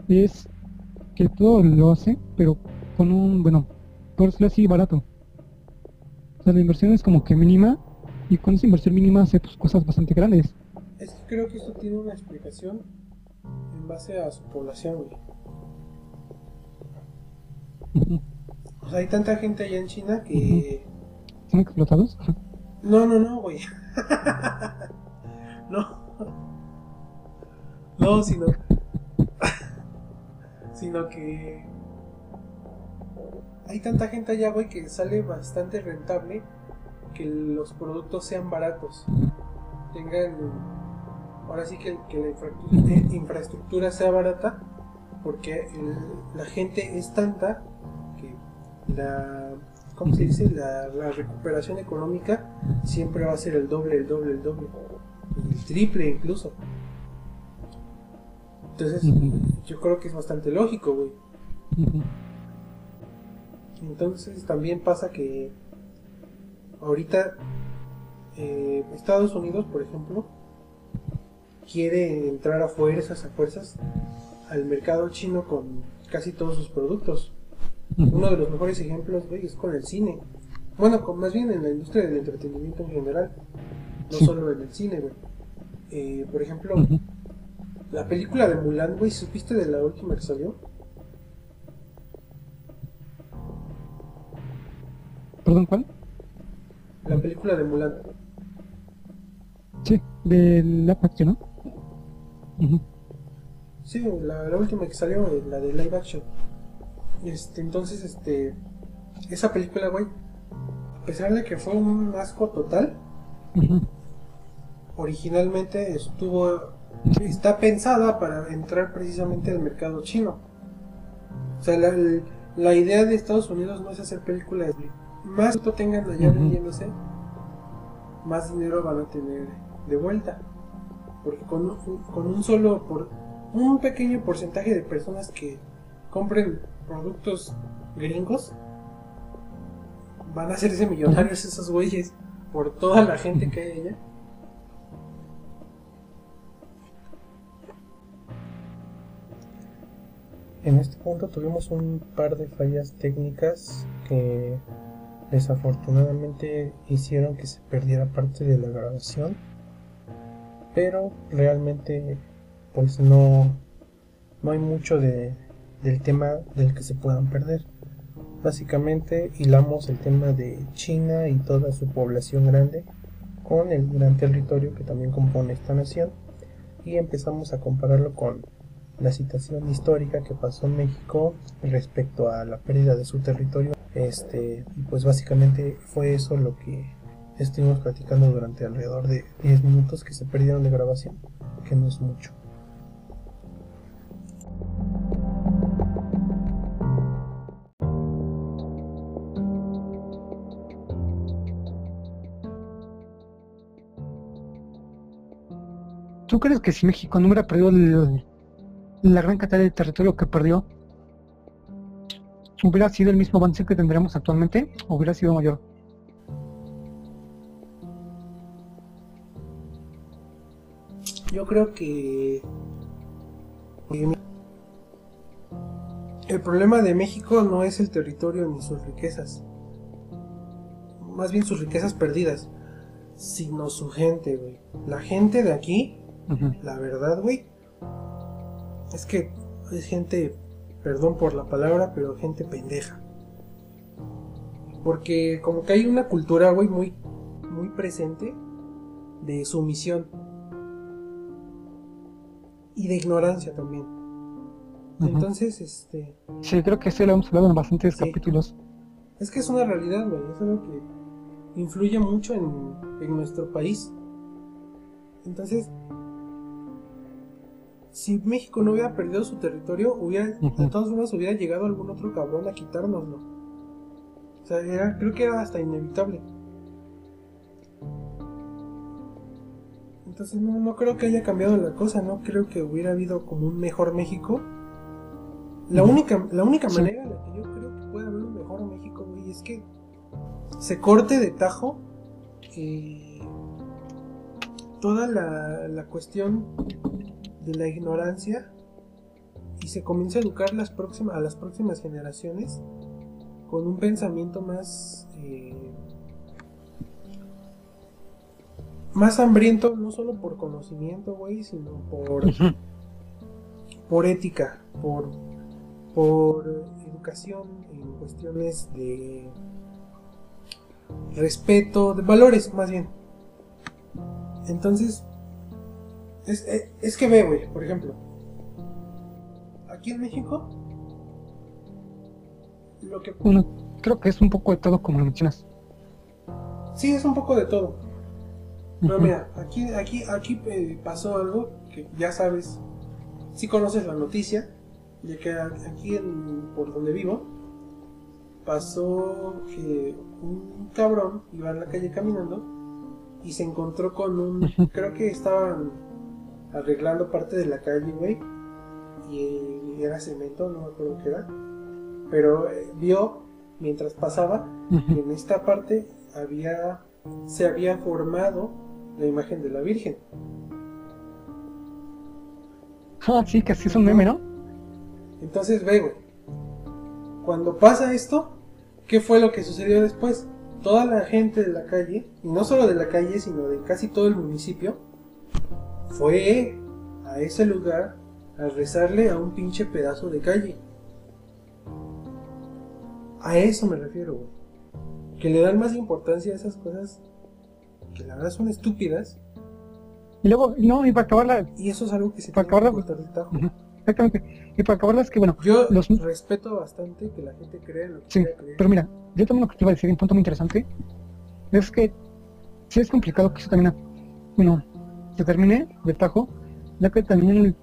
es que todo lo hace, pero con un, bueno, por decirlo así, barato. O sea, la inversión es como que mínima y con esa inversión mínima hace pues, cosas bastante grandes. Es que creo que eso tiene una explicación en base a su población, güey. O sea, hay tanta gente allá en China que... ¿Son explotados? No, no, no, güey. no. No, sino... sino que... Hay tanta gente allá, güey, que sale bastante rentable que los productos sean baratos. Tengan... Ahora sí que, la infraestructura, sea barata porque la gente es tanta la, ¿cómo se dice? La, recuperación económica siempre va a ser el doble, el doble, el doble, el triple incluso. Entonces, yo creo que es bastante lógico, güey. Entonces, también pasa que ahorita eh, Estados Unidos, por ejemplo, quiere entrar a fuerzas, a fuerzas al mercado chino con casi todos sus productos. Uno de los mejores ejemplos, es con el cine. Bueno, con, más bien en la industria del entretenimiento en general. No solo en el cine, güey. Eh, por ejemplo, la película de Mulan, güey, ¿supiste de la última que salió? ¿Perdón, cuál? La película de Mulan. Sí, de la action, ¿no? Sí, la, la, última que salió, la de live action. Este, entonces, este, esa película, güey, a pesar de que fue un asco total, originalmente estuvo, está pensada para entrar precisamente al mercado chino. O sea, la, idea de Estados Unidos no es hacer películas más que tengan allá vendiéndose, más dinero van a tener de vuelta. Porque con, con un solo, por un pequeño porcentaje de personas que compren productos gringos, van a hacerse millonarios esos güeyes por toda la gente que hay allá. En este punto tuvimos un par de fallas técnicas que desafortunadamente hicieron que se perdiera parte de la grabación pero realmente pues no no hay mucho de, del tema del que se puedan perder. Básicamente hilamos el tema de China y toda su población grande con el gran territorio que también compone esta nación y empezamos a compararlo con la situación histórica que pasó en México respecto a la pérdida de su territorio este, pues básicamente fue eso lo que estuvimos platicando durante alrededor de 10 minutos que se perdieron de grabación, que no es mucho. ¿Tú crees que si México no hubiera perdido la gran cantidad de territorio que perdió, hubiera sido el mismo avance que tendríamos actualmente o hubiera sido mayor? Yo creo que el problema de México no es el territorio ni sus riquezas, más bien sus riquezas perdidas, sino su gente, güey. La gente de aquí, la verdad, güey, es que es gente perdón por la palabra, pero gente pendeja. Porque como que hay una cultura, güey, muy, muy presente de sumisión. Y de ignorancia también. Entonces, este... Sí, creo que eso lo hemos hablado en bastantes capítulos. Es que es una realidad, güey. Es algo que influye mucho en, en nuestro país. Entonces, si México no hubiera perdido su territorio, hubiera, de todas formas hubiera llegado algún otro cabrón a quitárnoslo. O sea, creo que era hasta inevitable. Entonces no, no creo que haya cambiado la cosa, no creo que hubiera habido como un mejor México. La única, la única manera en la que yo creo que puede haber un mejor México, güey, es que se corte de tajo eh, toda la, la cuestión de la ignorancia y se comienza a educar las próximas, a las próximas generaciones con un pensamiento más eh, más hambriento no solo por conocimiento güey sino por por ética por por educación en cuestiones de respeto de valores más bien. Entonces eh, es, que ve, güey, por ejemplo. Aquí en México. Lo que. Bueno, creo que es un poco de todo, como lo mencionas. Sí, es un poco de todo. Pero mira, aquí, aquí, aquí eh, pasó algo que ya sabes. Si conoces la noticia, ya que aquí por donde vivo, pasó que un cabrón iba en la calle caminando y se encontró con un. Creo que estaban arreglando parte de la calle, güey. Y, era cemento, no me acuerdo qué era. Pero eh, vio, mientras pasaba, que en esta parte había se había formado la imagen de la Virgen. Ah, sí, que así es un meme, ¿no? Entonces ve, güey. Cuando pasa esto, ¿qué fue lo que sucedió después? Toda la gente de la calle, y no solo de la calle, sino de casi todo el municipio, fue a ese lugar a rezarle a un pinche pedazo de calle. A eso me refiero, güey. Que le dan más importancia a esas cosas que la verdad son estúpidas. Y luego, no, y para acabarla. Y eso es algo que se para tiene que cortar. Exactamente. Y para acabarla es que, bueno. Yo los... respeto bastante que la gente crea lo que sí, Pero mira, yo también lo que te iba a decir, un punto muy interesante, es que sí es complicado que eso también, bueno, se termine de tajo, ya que también,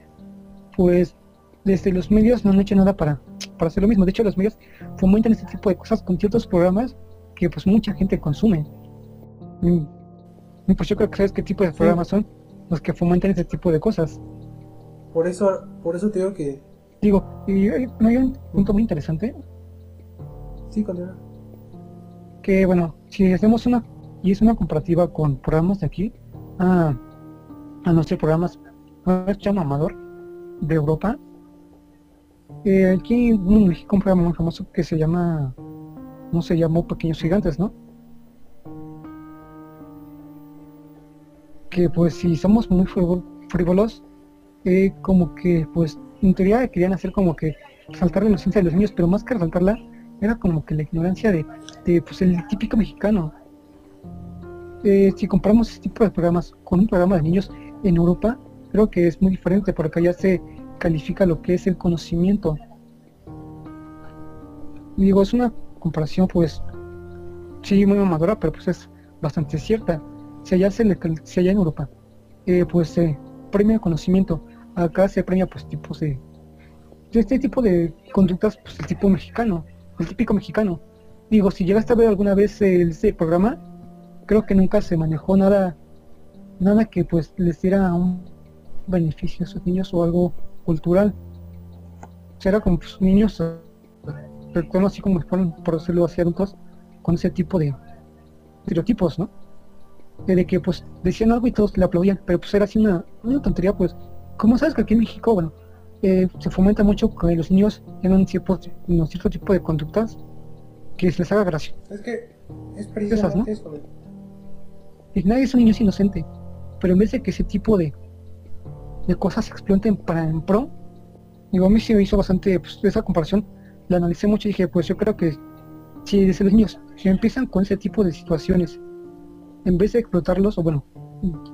pues, desde los medios no han hecho nada para, para hacer lo mismo. De hecho, los medios fomentan este tipo de cosas con ciertos programas que, pues, mucha gente consume. Y, pues yo creo que sabes qué tipo de programas son los que fomentan este tipo de cosas. Por eso, por eso te digo que... Digo, y hay, hay un punto muy interesante. Sí, continúa. Que, bueno, si hacemos una, y es una comparativa con programas de aquí, ah, a nuestros programas llama Amador de Europa. Eh, aquí en México un programa muy famoso que se llama no se llamó Pequeños Gigantes, ¿no? Que pues si somos muy frívolos, eh, como que pues en teoría querían hacer como que resaltar la inocencia de los niños, pero más que resaltarla, era como que la ignorancia de, pues el típico mexicano. Eh, si comparamos este tipo de programas con un programa de niños en Europa, creo que es muy diferente, porque allá se califica lo que es el conocimiento. Digo, es una comparación pues sí muy mamadora, pero pues es bastante cierta. Si allá se le, si allá en Europa, eh, pues se premia conocimiento, acá se premia pues tipos de, este tipo de conductas, pues el tipo mexicano, el típico mexicano. Digo, si llegaste a ver alguna vez ese programa, creo que nunca se manejó nada, nada que pues les diera un beneficio a esos niños o algo cultural. Era como pues, niños recuerdo así como fueron, por decirlo así, adultos, con ese tipo de estereotipos, ¿no? De que pues decían algo y todos le aplaudían, pero pues era así una, una tontería, pues, como sabes que aquí en México, bueno, eh, se fomenta mucho que los niños tengan un cierto, un cierto tipo de conductas que les haga gracia. Es que es precisamente eso. Y nadie es un niño inocente, pero en vez de que ese tipo de, de cosas se exploten para en pro, digo, a mí sí me hizo bastante pues, esa comparación la analicé mucho y dije, pues yo creo que si desde los niños, si empiezan con ese tipo de situaciones, en vez de explotarlos, o bueno,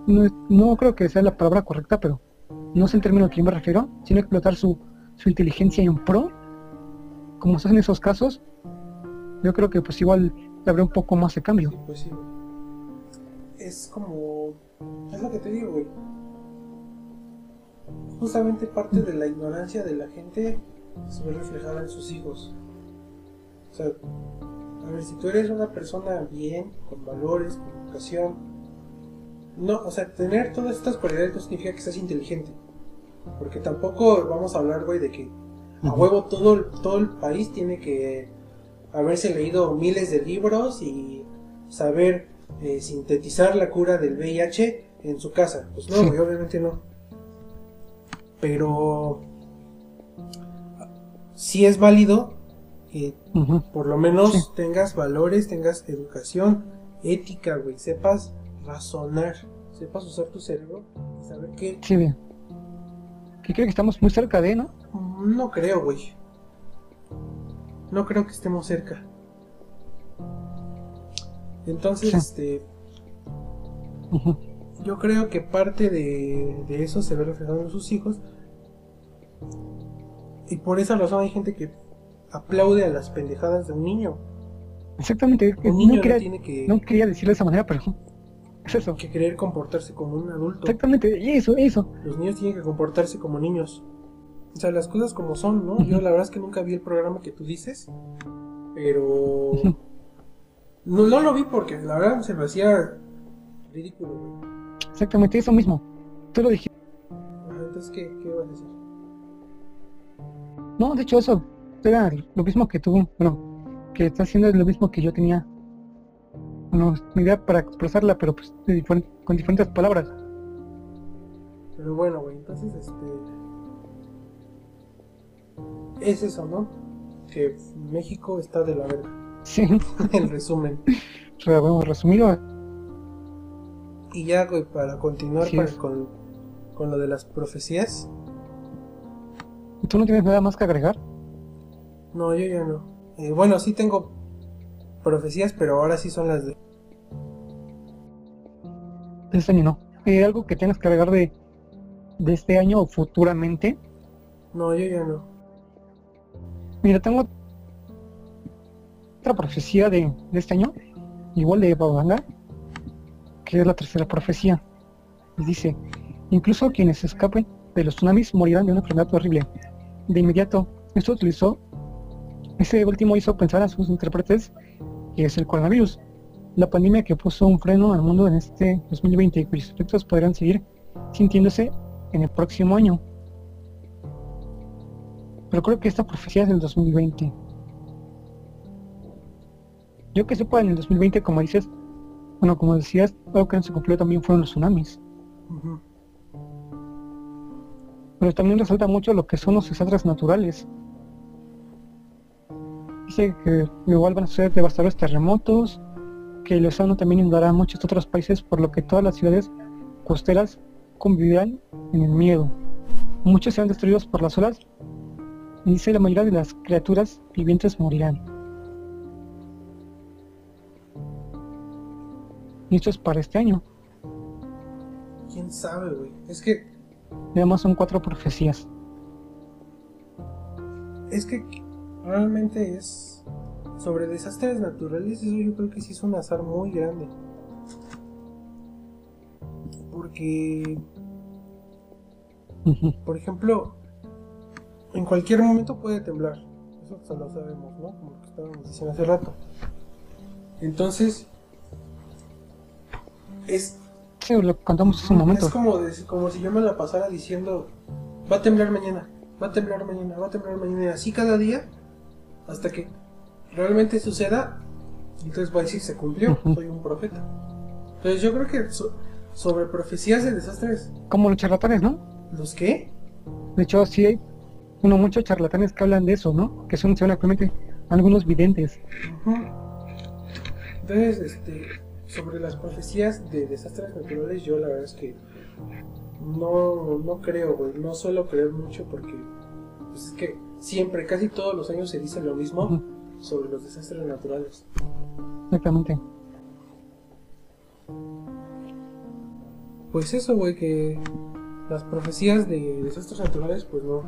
no, creo que sea la palabra correcta, pero no sé el término a yo me refiero, sino explotar su, su inteligencia en pro, como se hace en esos casos, yo creo que pues igual habrá un poco más de cambio. Pues sí, Es como... Es lo que te digo, güey. Justamente parte de la ignorancia de la gente se ve reflejada en sus hijos. O sea, a ver, si tú eres una persona bien, con valores, con educación, no, o sea, tener todas estas cualidades no significa que seas inteligente. Porque tampoco vamos a hablar, güey, de que a huevo todo, todo el país tiene que haberse leído miles de libros y saber eh, sintetizar la cura del VIH en su casa. Pues no, güey, obviamente no. Pero si es válido que por lo menos tengas valores, tengas educación, ética, güey, sepas razonar, sepas usar tu cerebro y saber qué. Sí, bien. Que creo que estamos muy cerca de, ¿no? No creo, güey. No creo que estemos cerca. Entonces, este. Yo creo que parte de, de eso se ve reflejado en sus hijos y por esa razón hay gente que aplaude a las pendejadas de un niño. Exactamente. Un niño no, quería, tiene que, no quería decirlo de esa manera, pero es eso. Que querer comportarse como un adulto. Exactamente, y eso, eso. Los niños tienen que comportarse como niños. O sea, las cosas como son, ¿no? Yo la verdad es que nunca vi el programa que tú dices, pero... no, no lo vi porque la verdad se me hacía ridículo, Exactamente, eso mismo. Tú lo dijiste. entonces, ¿qué, qué vas a decir? No, de hecho eso era lo mismo que tú, bueno, que está haciendo lo mismo que yo tenía. Bueno, mi idea para expresarla, pero pues con diferentes palabras. Pero bueno, güey, entonces este... Es eso, ¿no? Que México está de la verga. Sí. en resumen. Bueno, resumido. Y ya, güey, para continuar con, con lo de las profecías. ¿Tú no tienes nada más que agregar? No, yo ya no. Eh, bueno, sí tengo profecías, pero ahora sí son las de... Este año no. ¿Hay algo que tengas que agregar de, de este año o futuramente? No, yo ya no. Mira, tengo otra profecía de, de este año, igual de Babanga, que es la tercera profecía. Y dice, incluso quienes escapen de los tsunamis morirán de una enfermedad horrible de inmediato. Esto utilizó, ese último hizo pensar a sus intérpretes que es el coronavirus, la pandemia que puso un freno al mundo en este 2020 y cuyos efectos podrán seguir sintiéndose en el próximo año. Pero creo que esta profecía es del 2020. Yo que sepa, en el 2020, como dices, bueno, como decías, algo que no se cumplió también fueron los tsunamis pero también resalta mucho lo que son los desastres naturales. dice que igual van a ser devastadores terremotos, que el océano también inundará a muchos otros países, por lo que todas las ciudades costeras convivirán en el miedo. Muchos serán destruidos por las olas y dice la mayoría de las criaturas vivientes morirán. Y esto es para este año. ¿Quién sabe, güey? Es que... Además son cuatro profecías. Es que realmente es... Sobre desastres naturales, eso yo creo que sí es un azar muy grande. Porque... Por ejemplo, en cualquier momento puede temblar. Eso lo sabemos, ¿no? Como lo que estábamos diciendo hace rato. Entonces, es. Sí, lo contamos hace un momento. Es como, como si yo me la pasara diciendo: Va a temblar mañana, va a temblar mañana, va a temblar mañana. Y así cada día, hasta que realmente suceda. Entonces va a decir: Se cumplió, soy un profeta. Entonces, yo creo que sobre profecías de desastres. Como los charlatanes, ¿no? ¿Los qué? De hecho, sí hay uno, muchos charlatanes que hablan de eso, ¿no? Que son seguramente algunos videntes. Entonces, este, sobre las profecías de desastres naturales, yo la verdad es que no, no creo, güey. No suelo creer mucho porque pues es que siempre, casi todos los años se dice lo mismo sobre los desastres naturales. Exactamente. Pues eso, güey, que las profecías de desastres naturales, pues no,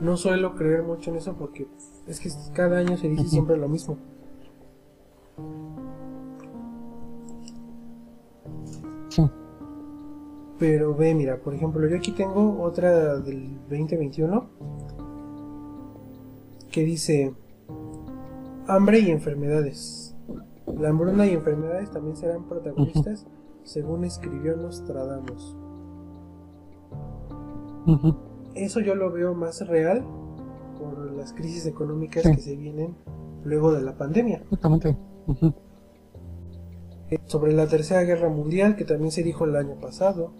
no suelo creer mucho en eso porque es que cada año se dice siempre lo mismo. Sí. Pero ve, mira, por ejemplo, yo aquí tengo otra del 2021 que dice hambre y enfermedades. La hambruna y enfermedades también serán protagonistas, según escribió Nostradamus eso yo lo veo más real por las crisis económicas que se vienen luego de la pandemia. Exactamente. Sobre la Tercera Guerra Mundial, que también se dijo el año pasado.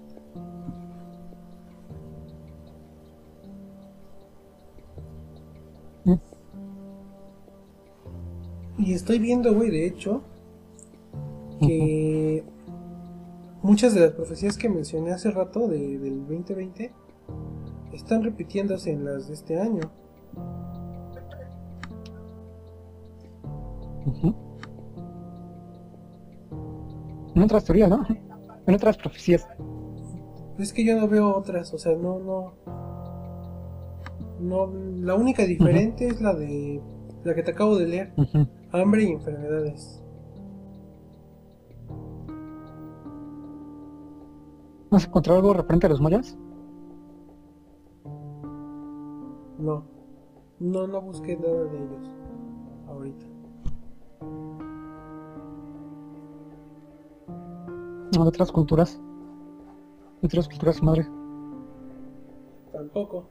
Y estoy viendo, güey, de hecho, que muchas de las profecías que mencioné hace rato de, del 2020 están repitiéndose en las de este año. En otras teorías, ¿no? En otras profecías. Es que yo no veo otras, o sea, no, no. No, la única diferente es la de. La que te acabo de leer: hambre y enfermedades. ¿Has encontrado algo referente a los mayas? No, no, no busqué nada de ellos ahorita. ¿De otras culturas? ¿De otras culturas, madre? Tampoco.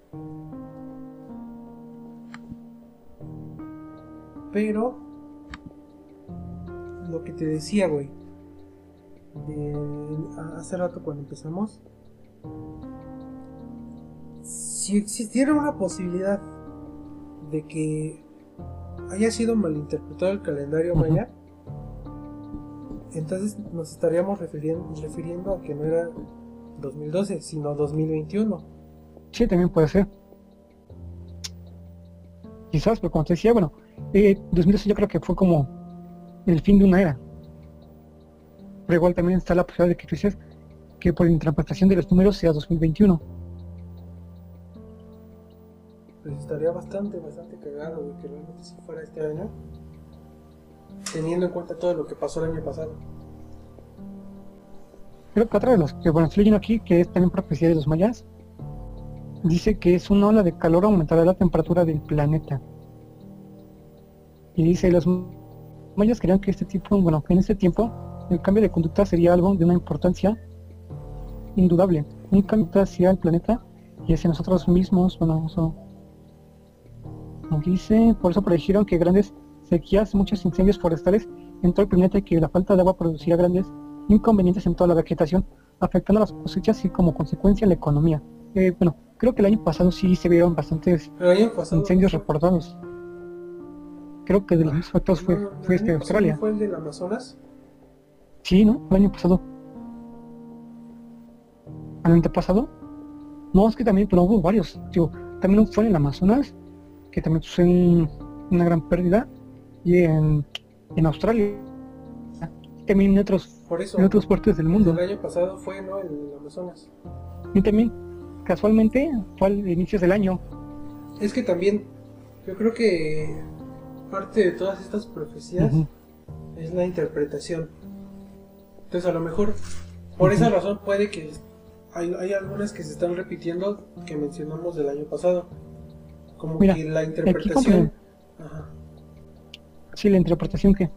Pero, lo que te decía, güey, de hace rato cuando empezamos, si existiera una posibilidad de que haya sido malinterpretado el calendario maya, entonces nos estaríamos refiriendo, refiriendo a que no era 2012, sino 2021. Sí, también puede ser. Quizás, pero como te decía, bueno, eh, 2012 yo creo que fue como el fin de una era. Pero igual también está la posibilidad de que tú dices que por interpretación de los números sea 2021 pues estaría bastante, bastante cagado, güey, que realmente si fuera este año, teniendo en cuenta todo lo que pasó el año pasado. Creo que otra de los que, bueno, estoy leyendo aquí, que es también profecía de los mayas, dice que es una ola de calor aumentará la temperatura del planeta. Y dice, los mayas creían que este tipo, bueno, que en este tiempo el cambio de conducta sería algo de una importancia indudable. Un cambio hacia el planeta y hacia nosotros mismos, bueno, eso Dice, por eso predijeron que grandes sequías, muchos incendios forestales en todo el planeta y que la falta de agua producirá grandes inconvenientes en toda la vegetación, afectando a las cosechas y como consecuencia la economía. Eh, bueno, creo que el año pasado sí se vieron bastantes incendios reportados. creo que de los más afectados fue, No, fue este Australia. ¿Fue el del Amazonas? Sí, ¿no? El año pasado. ¿Al antepasado? No, es que también, pero hubo varios. Digo, también fue en el Amazonas, que también fue un- una gran pérdida, y en, en Australia. También en otros, Por eso. en otras partes del mundo. El año pasado fue, ¿no? El Amazonas. Y también, casualmente, fue al inicio del año. Es que también, yo creo que parte de todas estas profecías es la interpretación. Entonces, a lo mejor, por esa razón, puede que hay, hay algunas que se están repitiendo que mencionamos del año pasado. Como Mira, que la aquí interpretación. Ajá. Sí, la interpretación que.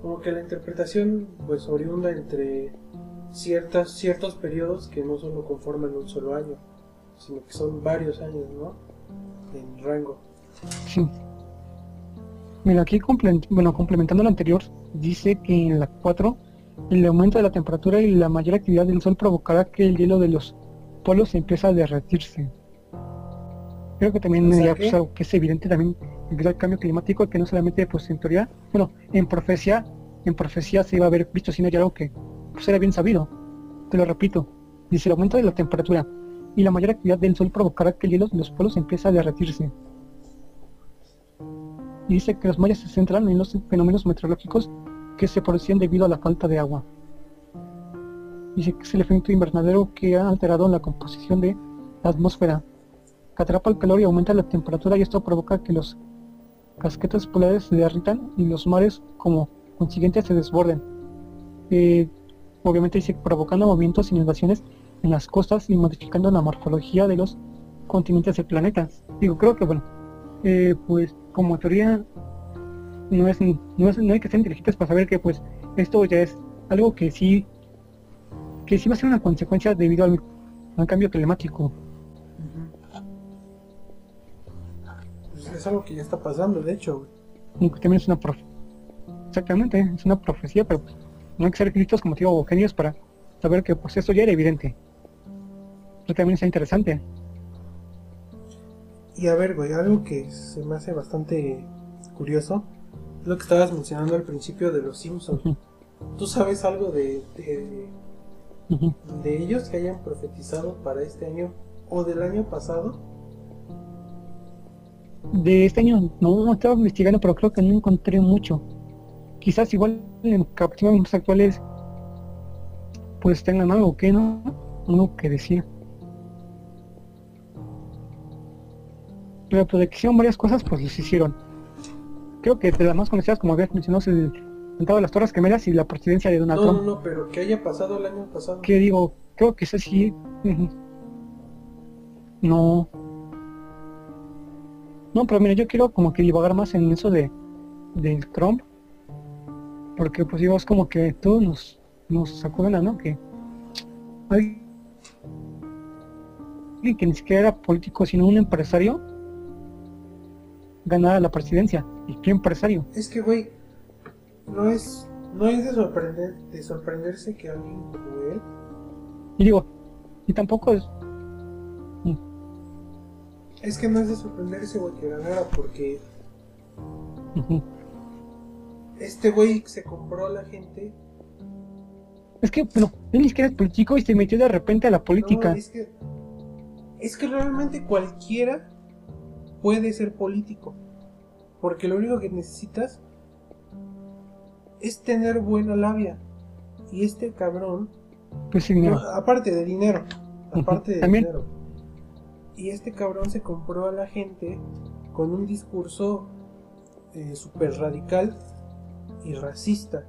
Como que la interpretación, pues, oriunda entre ciertas, ciertos periodos que no solo conforman un solo año, sino que son varios años, ¿no? En rango. Sí. Mira, aquí bueno, complementando lo anterior, dice que en la 4 el aumento de la temperatura y la mayor actividad del sol provocará que el hielo de los polos empiece a derretirse. Creo que también O sea, ya, pues, algo que es evidente también al cambio climático que no solamente pues en teoría, bueno, en profecía, en profecía se iba a haber visto sino ya algo que pues era bien sabido. Te lo repito. Dice el aumento de la temperatura y la mayor actividad del sol provocará que el hielo de los polos empiece a derretirse y dice que los mayas se centran en los fenómenos meteorológicos que se producían debido a la falta de agua. Dice que es el efecto invernadero que ha alterado la composición de la atmósfera, que atrapa el calor y aumenta la temperatura y esto provoca que los casquetes polares se derritan y los mares como consiguiente se desborden. Eh, obviamente dice provocando movimientos y inundaciones en las costas y modificando la morfología de los continentes del planeta. Digo, creo que bueno, eh, pues como teoría no es, no es no hay que ser inteligentes para saber que pues esto ya es algo que sí que sí va a ser una consecuencia debido al cambio climático es algo que ya está pasando, de hecho, güey. y que también es una profe exactamente es una profecía pero pues, no hay que ser listos como digo o genios para saber que pues esto ya era evidente pero también está interesante Y a ver, güey, algo que se me hace bastante curioso es lo que estabas mencionando al principio de los Simpsons. Ujú, ¿Tú sabes algo de, de ellos que hayan profetizado para este año o del año pasado? De este año no estaba investigando pero creo que no encontré mucho. Quizás igual en capítulos actuales pues tengan algo que no algo que decir pero pues de que hicieron varias cosas pues los hicieron. Creo que de las más conocidas como habías mencionado es el de las Torres Gemelas y la presidencia de Donald No, no, Trump. no, pero que haya pasado el año pasado. que digo creo que ese sí. No no pero mira yo quiero como que divagar más en eso de del Trump porque pues digo es como que todo nos nos sacó de la no que alguien que ni siquiera era político sino un empresario ganara la presidencia. Y qué empresario Es que, güey, no es, no es de, sorprender, de sorprenderse que alguien como él y digo y tampoco es Es que no es de sorprenderse, güey, que ganara porque este güey se compró a la gente. es que bueno él ni siquiera es político y se metió de repente a la No, política es que es que realmente cualquiera puede ser político. Porque lo único que necesitas es tener buena labia. Y este cabrón, pues sí dinero no, aparte de dinero, aparte de también. dinero. Y este cabrón se compró a la gente con un discurso eh, súper radical y racista.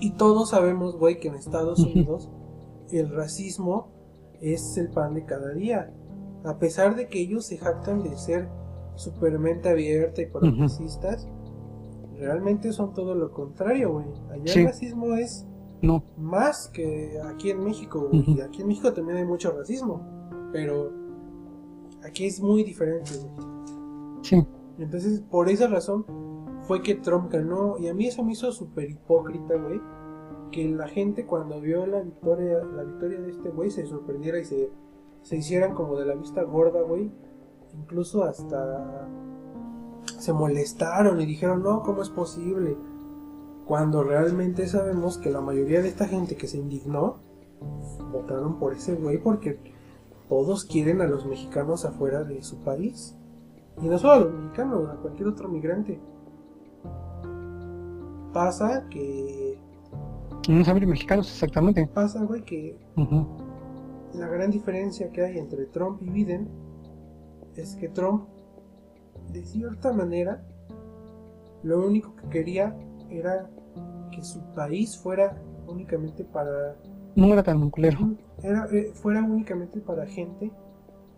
Y todos sabemos, güey, que en Estados. Unidos el racismo es el pan de cada día. A pesar de que ellos se jactan de ser super mente abierta y progresistas, realmente son todo lo contrario, güey. Allá Sí. el racismo es no más que aquí en México. güey. Y aquí en México también hay mucho racismo, pero aquí es muy diferente. güey. sí Entonces, por esa razón fue que Trump ganó. Y a mí eso me hizo súper hipócrita, güey. Que la gente cuando vio la victoria, la victoria de este güey se sorprendiera y se, se hicieran como de la vista gorda, güey. incluso hasta se molestaron y dijeron, no, ¿cómo es posible? Cuando realmente sabemos que la mayoría de esta gente que se indignó votaron por ese güey porque todos quieren a los mexicanos afuera de su país. Y no solo a los mexicanos, a cualquier otro migrante. Pasa que... No saben mexicanos exactamente. Pasa, güey, que la gran diferencia que hay entre Trump y Biden es que Trump, de cierta manera, lo único que quería era que su país fuera únicamente para... No era tan culero. Era, eh, fuera únicamente para gente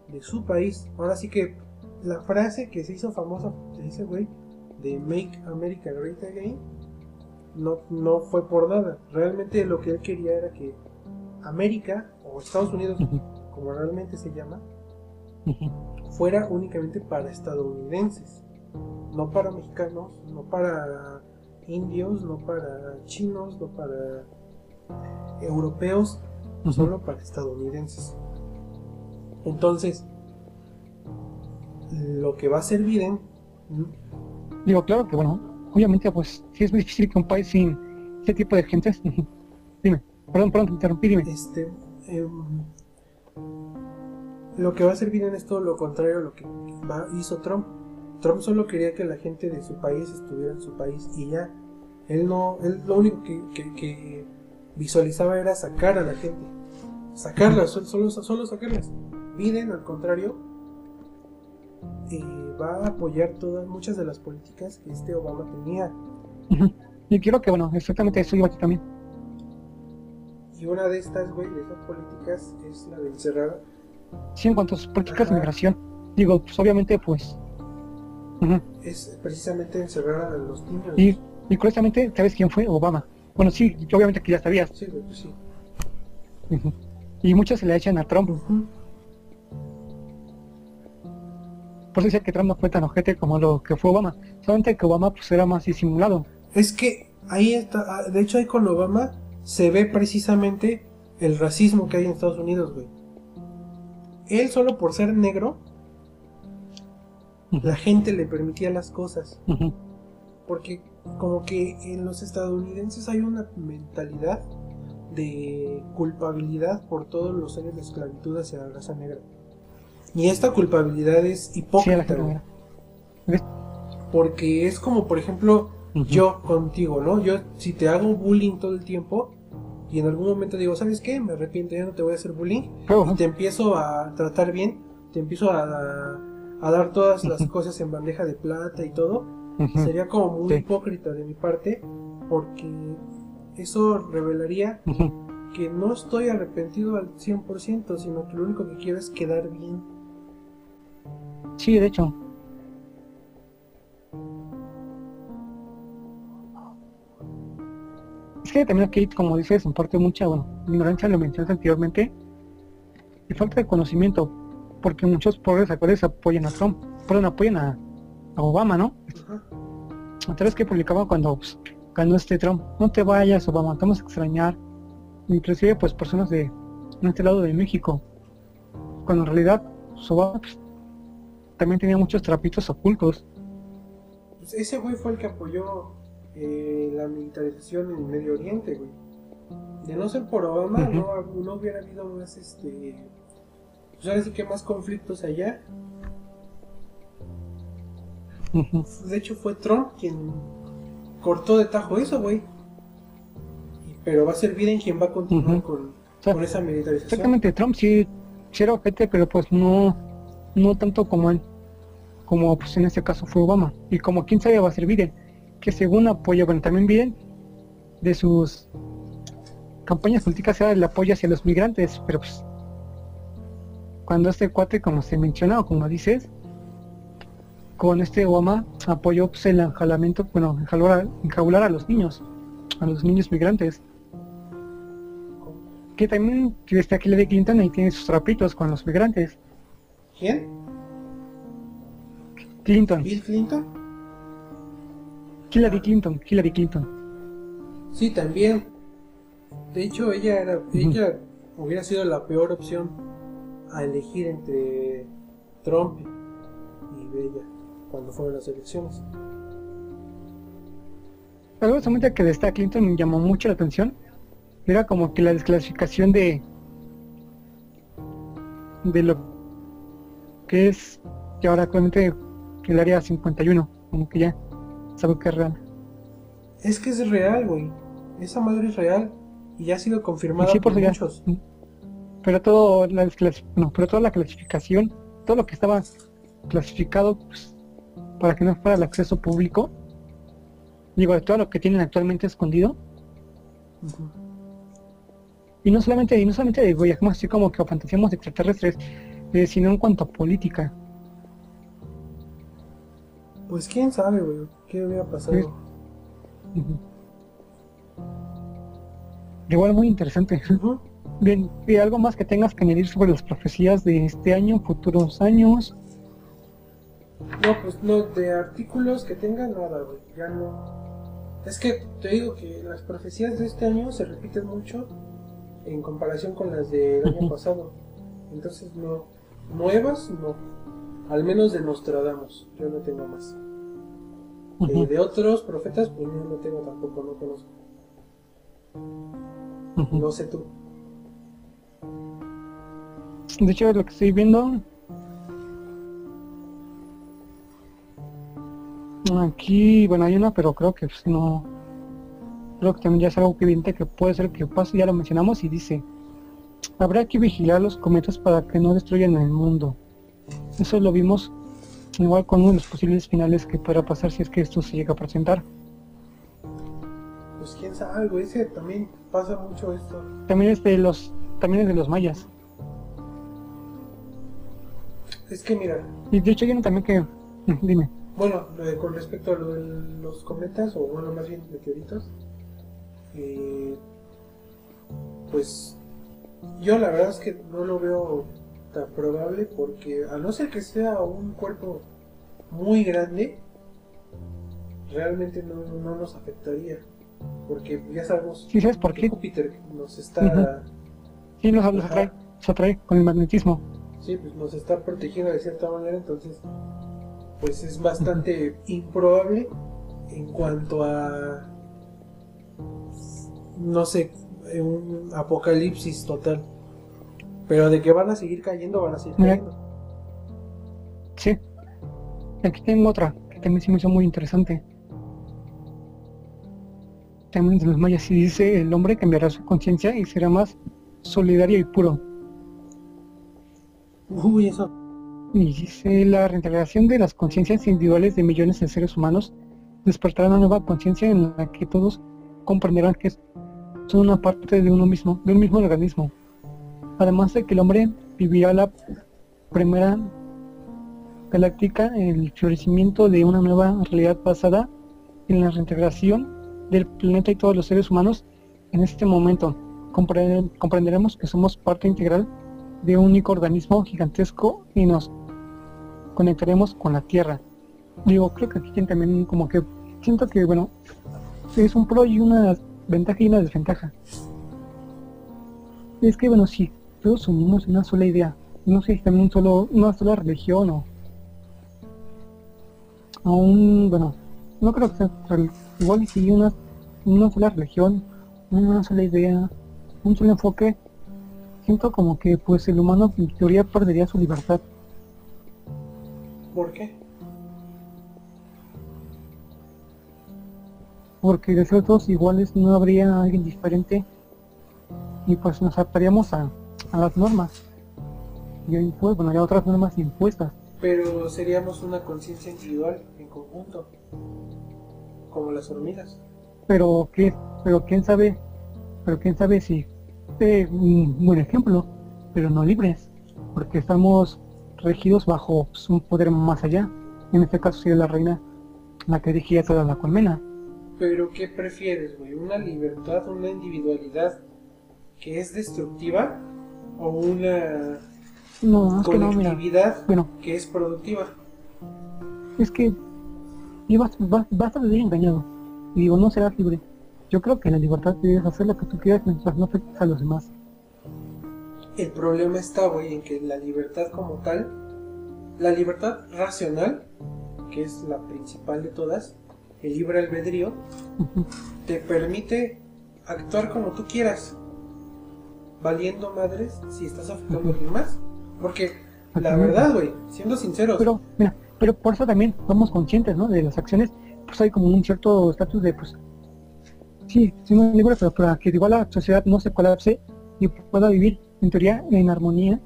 de su país. Ahora sí que la frase que se hizo famosa de ese güey, de Make America Great Again, no, no fue por nada. Realmente lo que él quería era que América, o Estados Unidos, como realmente se llama, fuera únicamente para estadounidenses, no para mexicanos, no para indios, no para chinos, no para europeos, solo para estadounidenses. Entonces, lo que va a ser Biden... Digo, claro que bueno, obviamente pues sí es muy difícil que un país sin ese tipo de gente... dime, perdón, perdón, te interrumpí, dime. Este, em, lo que va a ser Biden es todo lo contrario a lo que hizo Trump. Trump solo quería que la gente de su país estuviera en su país y ya. Él no, él lo único que, visualizaba era sacar a la gente. Sacarlas, solo, solo sacarlas. Biden, al contrario, eh, va a apoyar todas, muchas de las políticas que este Obama tenía. Y quiero que, bueno, exactamente eso iba aquí también. Y una de estas, güey, de esas políticas es la de encerrar. Sí, en cuanto a sus políticas de migración. Digo, pues obviamente, pues. Es precisamente encerrar a los niños. Y, y curiosamente, ¿sabes quién fue? Obama. Bueno, sí, obviamente que ya sabías. Sí, pues sí. Y muchos se le echan a Trump. Por eso decía que Trump no fue tan ojete como lo que fue Obama. Solamente que Obama pues era más disimulado. Es que ahí está, ah, de hecho ahí con Obama se ve precisamente el racismo que hay en Estados Unidos, güey. Él solo por ser negro, la gente le permitía las cosas. Porque como que en los estadounidenses hay una mentalidad de culpabilidad por todos los años de esclavitud hacia la raza negra. Y esta culpabilidad es hipócrita. porque es como, por ejemplo, yo contigo, ¿no? Yo, si te hago bullying todo el tiempo y en algún momento digo, ¿sabes qué? Me arrepiento, ya no te voy a hacer bullying. Y te empiezo a tratar bien, te empiezo a, a dar todas las cosas en bandeja de plata y todo. Sería como muy hipócrita de mi parte porque eso revelaría que no estoy arrepentido al 100%, sino que lo único que quiero es quedar bien. Sí, de hecho. Es que también aquí, como dices, en parte mucha, bueno, ignorancia, lo mencionaste anteriormente, y falta de conocimiento, porque muchos pobres actuales apoyan a Trump, perdón, apoyan a, Obama, ¿no? Otra vez que publicaba cuando pues, ganó este Trump, no te vayas Obama, te vamos a extrañar, inclusive pues personas de, este lado de México, cuando en realidad pues, Obama pues, también tenía muchos trapitos ocultos. Pues ese güey fue el que apoyó eh, la militarización en el Medio Oriente, güey. De no ser por Obama, no, no, hubiera habido más, este... Pues ahora sí que más conflictos allá. De hecho fue Trump quien cortó de tajo eso, güey. Pero va a ser Biden quien va a continuar con, con, esa militarización. Exactamente, Trump sí, sí era ojete, pero pues no, no tanto como él como pues en este caso fue Obama, y como quién sabe va a ser Biden, que según apoyo, bueno, también Biden, de sus campañas políticas era el apoyo hacia los migrantes, pero pues cuando este cuate, como se menciona o como dices, con este Obama apoyó pues, el enjalamiento, bueno, enjaular, a los niños, a los niños migrantes. Que también está aquí de Clinton y tiene sus trapitos con los migrantes. ¿Quién? Clinton. ¿Bill Clinton? Hillary Clinton, Hillary Clinton. Sí, también. De hecho, ella era, ella hubiera sido la peor opción a elegir entre Trump Bella cuando fueron las elecciones. Algo solamente que de esta Clinton me llamó mucho la atención era como que la desclasificación de de lo que es que ahora actualmente el área 51, como que ya sabe que es real. Es que es real, güey. Esa madre es real y ya ha sido confirmada Sí, por ya- muchos. Pero todo la desclas- no, pero toda la clasificación, todo lo que estaba clasificado pues, para que no fuera el acceso público, digo, de todo lo que tienen actualmente escondido, y no solamente, y no solamente de viajamos así como que fantaseamos de extraterrestres, eh, sino en cuanto a política. Pues quién sabe, güey, qué hubiera pasado. Igual muy interesante. Bien, ¿y algo más que tengas que añadir sobre las profecías de este año, futuros años? No, pues no, de artículos que tengan nada, güey, ya no. Es que te digo que las profecías de este año se repiten mucho en comparación con las del año pasado. Entonces, no, nuevas, no. Al menos de Nostradamus, yo no tengo más. Eh, de otros profetas, pues yo no tengo tampoco, no conozco. No sé tú. De hecho, lo que estoy viendo. Aquí, bueno, hay una, pero creo que pues, no. Creo que también ya es algo evidente que puede ser que pase, ya lo mencionamos, y dice: Habrá que vigilar los cometas para que no destruyan el mundo. Eso lo vimos igual con uno de los posibles finales que podrá pasar si es que esto se llega a presentar. Pues quién sabe, güey, ese también pasa mucho esto. También es de los, también es de los mayas. Es que mira, Y de hecho hay uno también que. Dime. Bueno, de- con respecto a lo de los cometas, o bueno, más bien meteoritos, eh, pues yo la verdad es que no lo veo tan probable porque a no ser que sea un cuerpo muy grande, realmente no, no nos afectaría. Porque ya sabemos ¿Sí sabes por que qué? Júpiter nos está, Sí, Ajá. atrae, se atrae con el magnetismo. sí, pues nos está protegiendo de cierta manera, entonces pues es bastante improbable en cuanto a no sé un apocalipsis total pero de que van a seguir cayendo van a seguir cayendo Sí. Aquí tengo otra que también se me hizo muy interesante. También de los mayas y dice el hombre cambiará su conciencia y será más solidario y puro. uy eso Y dice la reintegración de las conciencias individuales de millones de seres humanos despertará una nueva conciencia en la que todos comprenderán que son una parte de uno mismo, de un mismo organismo. Además de que el hombre vivirá la primera galáctica, el florecimiento de una nueva realidad basada en la reintegración del planeta y todos los seres humanos en este momento. Comprende- comprenderemos que somos parte integral de un único organismo gigantesco y nos conectaremos con la Tierra. Digo, creo que aquí también como que siento que, bueno, es un pro y una ventaja y una desventaja. Es que, bueno, si todos unimos una sola idea, no sé si también un solo, una sola religión o aún, bueno, no creo que sea igual si una, una sola religión, una sola idea, un solo enfoque, siento como que pues el humano en teoría perdería su libertad. ¿Por qué? porque de ser todos iguales no habría alguien diferente y pues nos adaptaríamos a, a las normas. Y ahí, pues bueno habría otras normas impuestas. Pero seríamos una conciencia individual en conjunto como las hormigas. Pero qué pero quién sabe pero quién sabe si eh, un buen ejemplo pero no libres porque estamos regidos bajo pues, un poder más allá en este caso sería la reina la que dirigía toda la colmena Pero ¿qué prefieres, güey? ¿Una libertad, una individualidad que es destructiva o una no es que no mira colectividad bueno que es productiva? es que y vas, vas, vas a vivir engañado. Y digo, no serás libre. Yo creo que en la libertad debes hacer lo que tú quieras mientras no afectes a los demás. El problema está, güey, en que la libertad como tal la libertad racional, que es la principal de todas, el libre albedrío, te permite actuar como tú quieras, valiendo madres si estás afectando a alguien más. Porque la verdad, güey, siendo sinceros, Pero, mira, pero por eso también somos conscientes, ¿no? De las acciones, pues hay como un cierto estatus de, pues, sí, somos libres, pero para que igual la sociedad no se colapse y pueda vivir, en teoría, en armonía,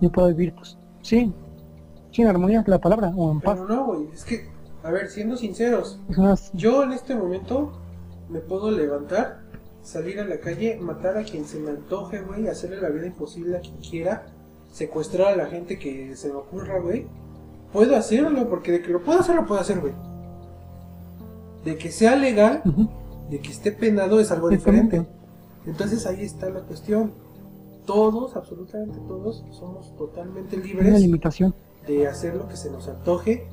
y pueda vivir, pues, sí, sí, en armonía es la palabra, o en paz. pero no, güey, es que, a ver, siendo sinceros, unas- yo en este momento me puedo levantar, salir a la calle, matar a quien se me antoje, güey, hacerle la vida imposible a quien quiera, secuestrar a la gente que se me ocurra, güey. Puedo hacerlo, porque de que lo puedo hacer, lo puedo hacer, güey. De que sea legal, de que esté penado es algo diferente. Entonces ahí está la cuestión. Todos, absolutamente todos, somos totalmente libres limitación. de hacer lo que se nos antoje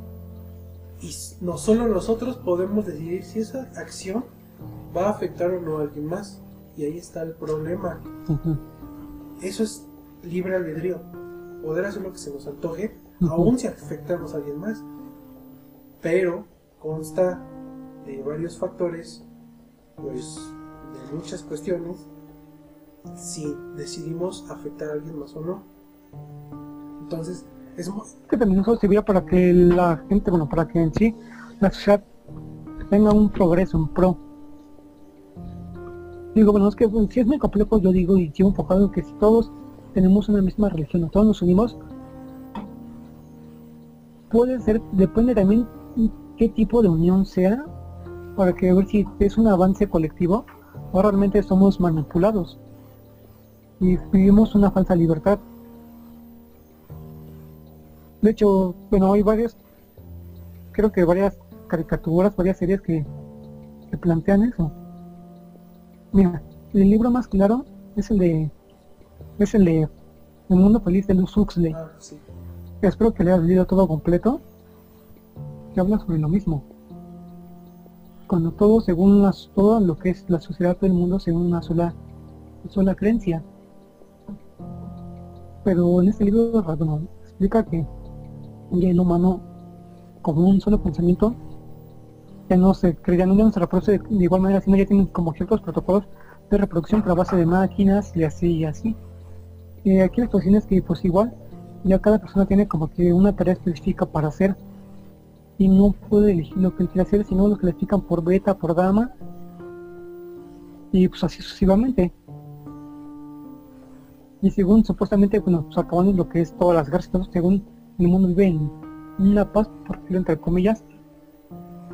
y no solo nosotros podemos decidir si esa acción va a afectar o no a alguien más. Y ahí está el problema. Eso es libre albedrío. Poder hacer lo que se nos antoje, Ujú. aun si afectamos a alguien más. Pero consta de varios factores, pues de muchas cuestiones, si decidimos afectar a alguien más o no. Entonces, es muy, que también eso sirvió para que la gente, bueno, para que en sí la sociedad tenga un progreso, un pro. Digo, bueno, es que si es muy complejo, yo digo y sigo enfocado en que si todos tenemos una misma religión, todos nos unimos, puede ser, depende también qué tipo de unión sea, para que ver si es un avance colectivo o realmente somos manipulados y vivimos una falsa libertad. De hecho, bueno, hay varias, creo que varias caricaturas, varias series que, que plantean eso. Mira, el libro más claro es el de, es el de El Mundo Feliz de Luz Huxley. ah, sí. Espero que le hayas leído todo completo, que habla sobre lo mismo. Cuando todo, según las, todo lo que es la sociedad del mundo, según una sola, sola creencia. Pero en este libro, bueno, explica que el humano, como un solo pensamiento, ya no se ya no se reproduce de, de igual manera, sino ya tienen como ciertos protocolos de reproducción pero a base de máquinas y así y así. Y aquí la cuestión es que pues igual ya cada persona tiene como que una tarea específica para hacer y no puede elegir lo que quiere hacer, sino lo que le explican por beta, por dama y pues así sucesivamente. Y según supuestamente, bueno, pues acabando lo que es todas las guerras, según el mundo vive en una paz, por decirlo entre comillas,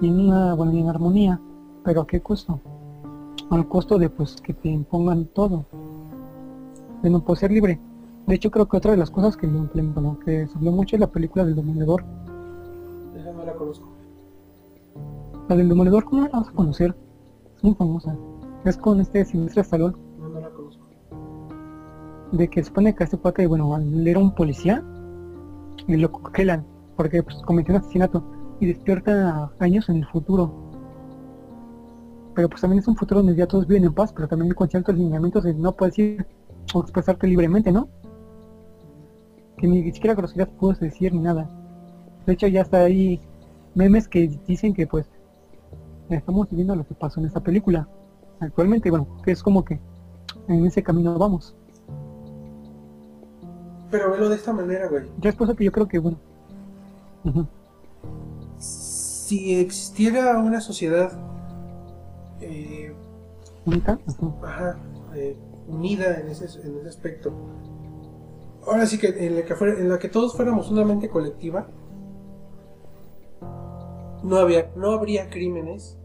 y en una, bueno, y en armonía, pero ¿a qué costo? Al costo de pues que te impongan todo, de no poder ser libre. De hecho creo que otra de las cosas que me implementó, bueno, que se habló mucho es la película del. Esa no la conozco. La del Demoledor, ¿cómo la vas a conocer? Es muy famosa. Es con este Silvestre Stallone, de que supone que este cuate, bueno, él era un policía y lo congelan porque pues, cometió un asesinato y despierta años en el futuro. Pero pues también es un futuro donde ya todos viven en paz, pero también con ciertos lineamientos de no puedes ir o expresarte libremente, ¿no? Que ni siquiera groserías puedes decir ni nada. De hecho ya está ahí memes que dicen que pues estamos viviendo lo que pasó en esta película actualmente, bueno, que es como que en ese camino vamos. Pero velo de esta manera, güey. Ya es eso que yo creo que, bueno. Si existiera una sociedad eh, ujú, ajá, eh, unida en ese, en ese aspecto, ahora sí que en la que, fuera- en la que todos fuéramos una mente colectiva, no, había, no habría crímenes,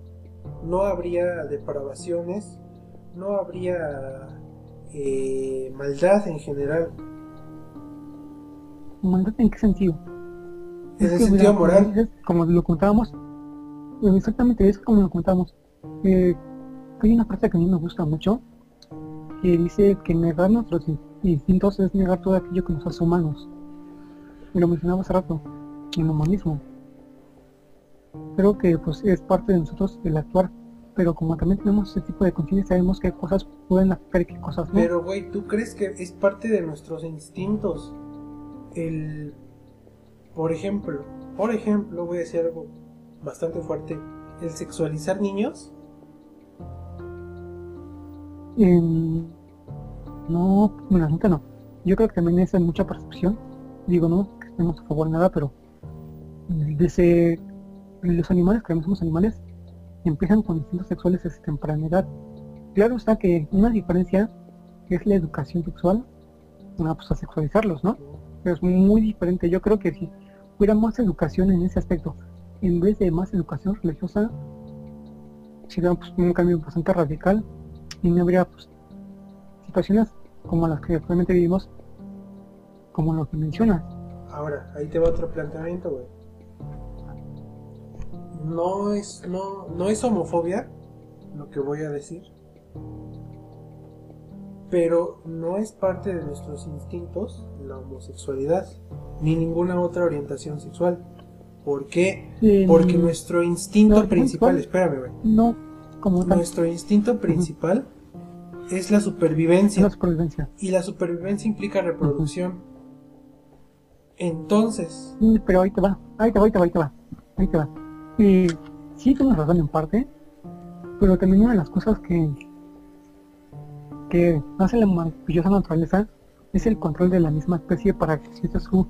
no habría depravaciones, no habría eh, maldad en general, ¿Maldad en qué sentido? en Es el que, sentido mira, moral. como lo contábamos, eh, exactamente es como lo contábamos. Eh, hay una frase que a mí me gusta mucho que dice que negar nuestros in- instintos es negar todo aquello que nos hace humanos. Y lo mencionaba hace rato, el humanismo. Creo que pues es parte de nosotros el actuar, pero como también tenemos ese tipo de conciencia, sabemos qué cosas pueden afectar y qué cosas no. Pero, güey, ¿tú crees que es parte de nuestros instintos el por ejemplo, por ejemplo, voy a decir algo bastante fuerte, el sexualizar niños. Em, no, bueno, gente no. Yo creo que también es mucha percepción. Digo, no que estemos a favor de nada, pero desde los animales, que somos animales, empiezan con instintos sexuales desde temprana edad. Claro está que una diferencia es la educación sexual, una pues a sexualizarlos, ¿no? Es muy diferente. Yo creo que si hubiera más educación en ese aspecto, en vez de más educación religiosa, sería pues, un cambio bastante radical y no habría pues, situaciones como las que actualmente vivimos, como lo que mencionas. Ahora, ahí te va otro planteamiento, güey. No es, no, no es homofobia lo que voy a decir, pero no es parte de nuestros instintos la homosexualidad, ni ninguna otra orientación sexual. ¿Por qué? Porque nuestro instinto principal, espérame, güey. No, como Nuestro instinto principal es la supervivencia. La supervivencia. Y la supervivencia implica reproducción. Entonces. pero ahí te va, ahí te va, ahí te va, ahí te va. Ahí te va. Y sí tienes razón en parte, pero también una de las cosas que que hace la maravillosa naturaleza es el control de la misma especie para que exista su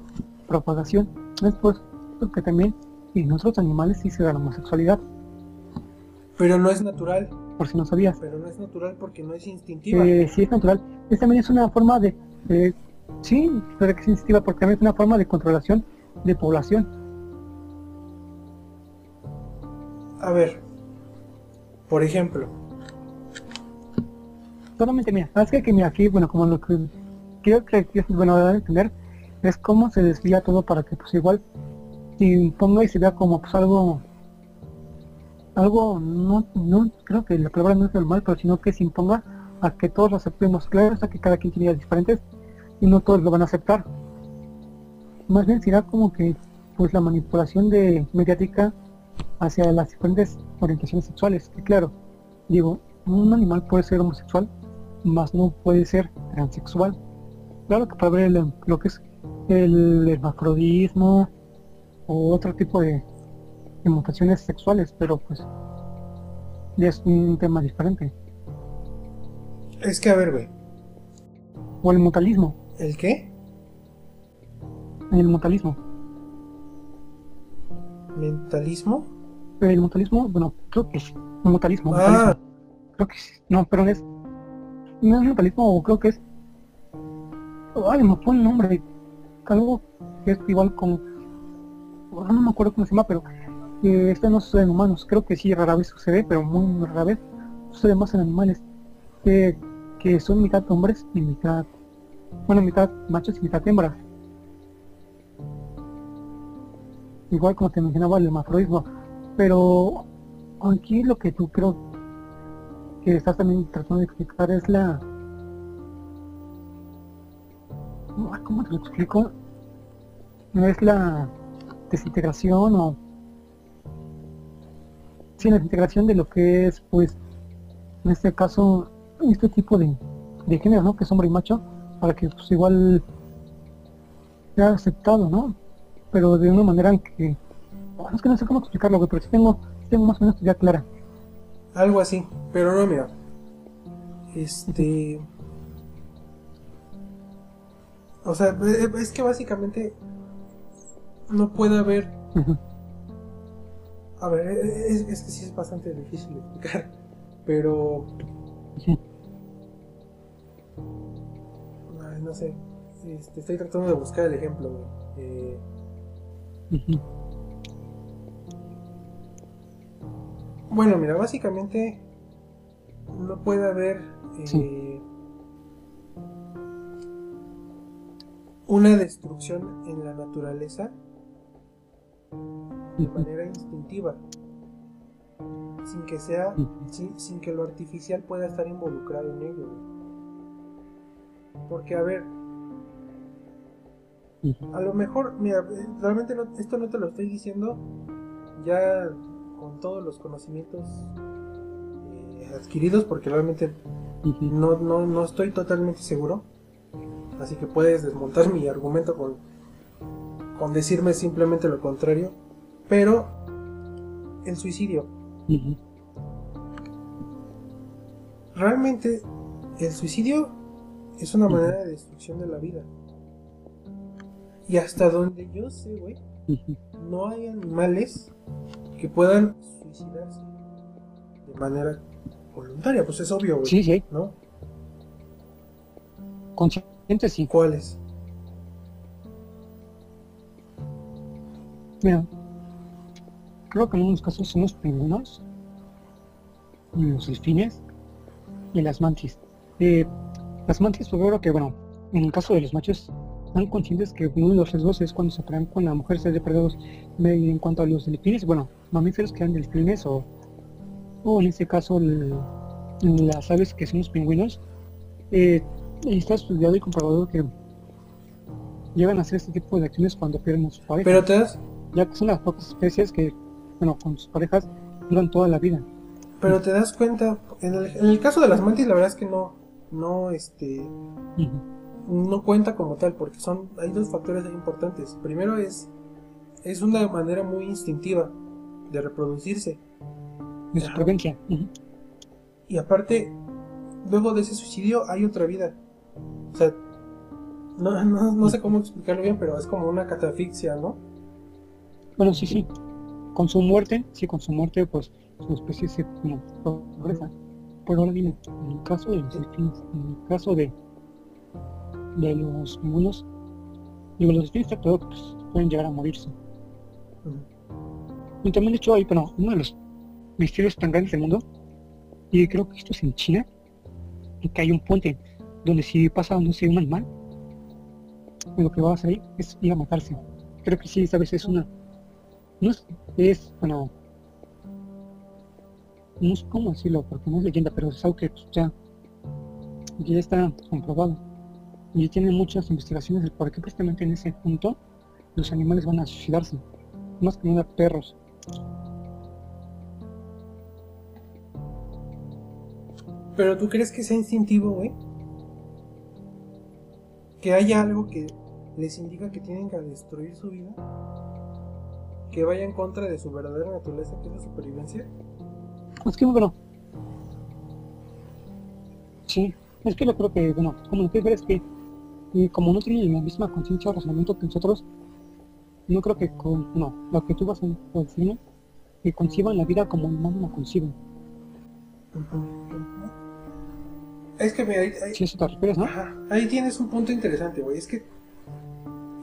propagación. Después, porque también en otros animales sí se da la homosexualidad. Pero no es natural. Por si no sabías. Pero no es natural porque no es instintiva. Eh, sí es natural. Es también es una forma de... sí, pero que es instintiva porque también es una forma de controlación de población. A ver, por ejemplo, solamente mira, sabes que, que mira aquí, bueno, como lo que quiero que bueno a entender es cómo se desvía todo para que pues igual se imponga y se vea como pues algo algo no no creo que la palabra no es normal pero sino que se imponga a que todos lo aceptemos. Claro hasta que cada quien tiene ideas diferentes y no todos lo van a aceptar. Más bien será como que pues la manipulación de mediática hacia las diferentes orientaciones sexuales que claro digo un animal puede ser homosexual más no puede ser transexual. Claro que puede haber lo que es el hermafrodismo o otro tipo de, mutaciones sexuales, pero pues es un tema diferente. Es que a ver, güey. O el mutalismo. ¿El qué? El mutalismo. ¿Mentalismo? El mutalismo, bueno, creo que es. El mutalismo. Ah. Creo que sí. No, pero es no es mentalismo, creo que es. Ay, me fue el nombre. Algo que es igual con. No me acuerdo cómo se llama, pero eh, esto no sucede en humanos. Creo que sí, rara vez sucede, pero muy, rara vez. Sucede más en animales. que son mitad hombres y mitad. Bueno, mitad machos y mitad hembras. Igual como te mencionaba el hermafrodismo. Pero aquí lo que tú creo que estás también tratando de explicar es la... ¿Cómo te lo explico? No es la desintegración o... Sí, la desintegración de lo que es, pues, en este caso, este tipo de, de género, ¿no? Que es hombre y macho, para que pues igual sea aceptado, ¿no? Pero de una manera en que... es que no sé cómo explicarlo, pero sí tengo, tengo más o menos ya clara. Algo así, pero no, mira. Este. O sea, e, e, es que básicamente no puede haber. A ver, e, es, que sí es bastante difícil de explicar, pero. no sé. Este, estoy tratando de buscar el ejemplo. Eh... Bueno, mira, básicamente no puede haber eh, una destrucción en la naturaleza de manera instintiva, sin que sea, sin, que lo artificial pueda estar involucrado en ello. Porque, a ver, a lo mejor, mira, realmente esto no te lo estoy diciendo ya con todos los conocimientos eh, adquiridos, porque realmente no, no, no estoy totalmente seguro. Así que puedes desmontar mi argumento con, con decirme simplemente lo contrario, pero el suicidio. Realmente el suicidio es una manera de destrucción de la vida. Y hasta donde yo sé, güey, no hay animales que puedan suicidarse de manera voluntaria, pues es obvio, güey, Sí, sí, ¿no? consciente sí. ¿Cuáles? Mira, creo que en unos casos son los pingüinos, los delfines y las mantis. Eh, las mantis, pues creo que, bueno, en el caso de los machos, están conscientes que uno de los riesgos es cuando se pelean con la mujer ser depredados. En cuanto a los delfines, bueno, mamíferos que eran delfines o, o en este caso el- las aves que son los pingüinos, eh, está estudiado y comprobado que llegan a hacer este tipo de acciones cuando pierden a su pareja Pero te das, ya que son las pocas especies que, bueno, con sus parejas duran toda la vida. pero te das cuenta, en el, en el caso de las mantis la verdad es que no, no, este. No cuenta como tal, porque son, hay dos factores importantes. Primero es, es una manera muy instintiva de reproducirse. De supervivencia. Ujú. Y aparte, luego de ese suicidio hay otra vida. O sea, no, no, no sé cómo explicarlo bien, pero es como una catafixia, ¿no? Bueno, sí, sí. Con su muerte, sí, con su muerte, pues su especie se bueno, progresa. Pero ahora dime, en el caso de los delfines, en el caso de, de los pingüinos, digo, los delfines pues, pueden llegar a morirse. Y también, de hecho, hay, bueno, uno de los misterios tan grandes del mundo, y creo que esto es en China, y que hay un puente donde si pasa, no sé, un animal, lo que va a hacer ahí es ir a matarse. Creo que sí, vez es una. No es, es bueno. No sé cómo decirlo, porque no es leyenda, pero es algo que pues, ya, ya está comprobado. Y tiene muchas investigaciones de por qué precisamente en ese punto los animales van a suicidarse. Más que nada perros. Pero tú crees que sea instintivo, güey? Que haya algo que les indica que tienen que destruir su vida. Que vaya en contra de su verdadera naturaleza, que es la supervivencia. Es que bueno. Sí, es que yo creo que, bueno, como lo que es que y como no tienen la misma conciencia o razonamiento que nosotros, no creo que con, no, lo que tú vas a decirme, que conciban la vida como humanos la conciben. Es que mira, ahí, ahí- Si eso te refieres, ¿no? Ajá, ahí tienes un punto interesante, güey. Es que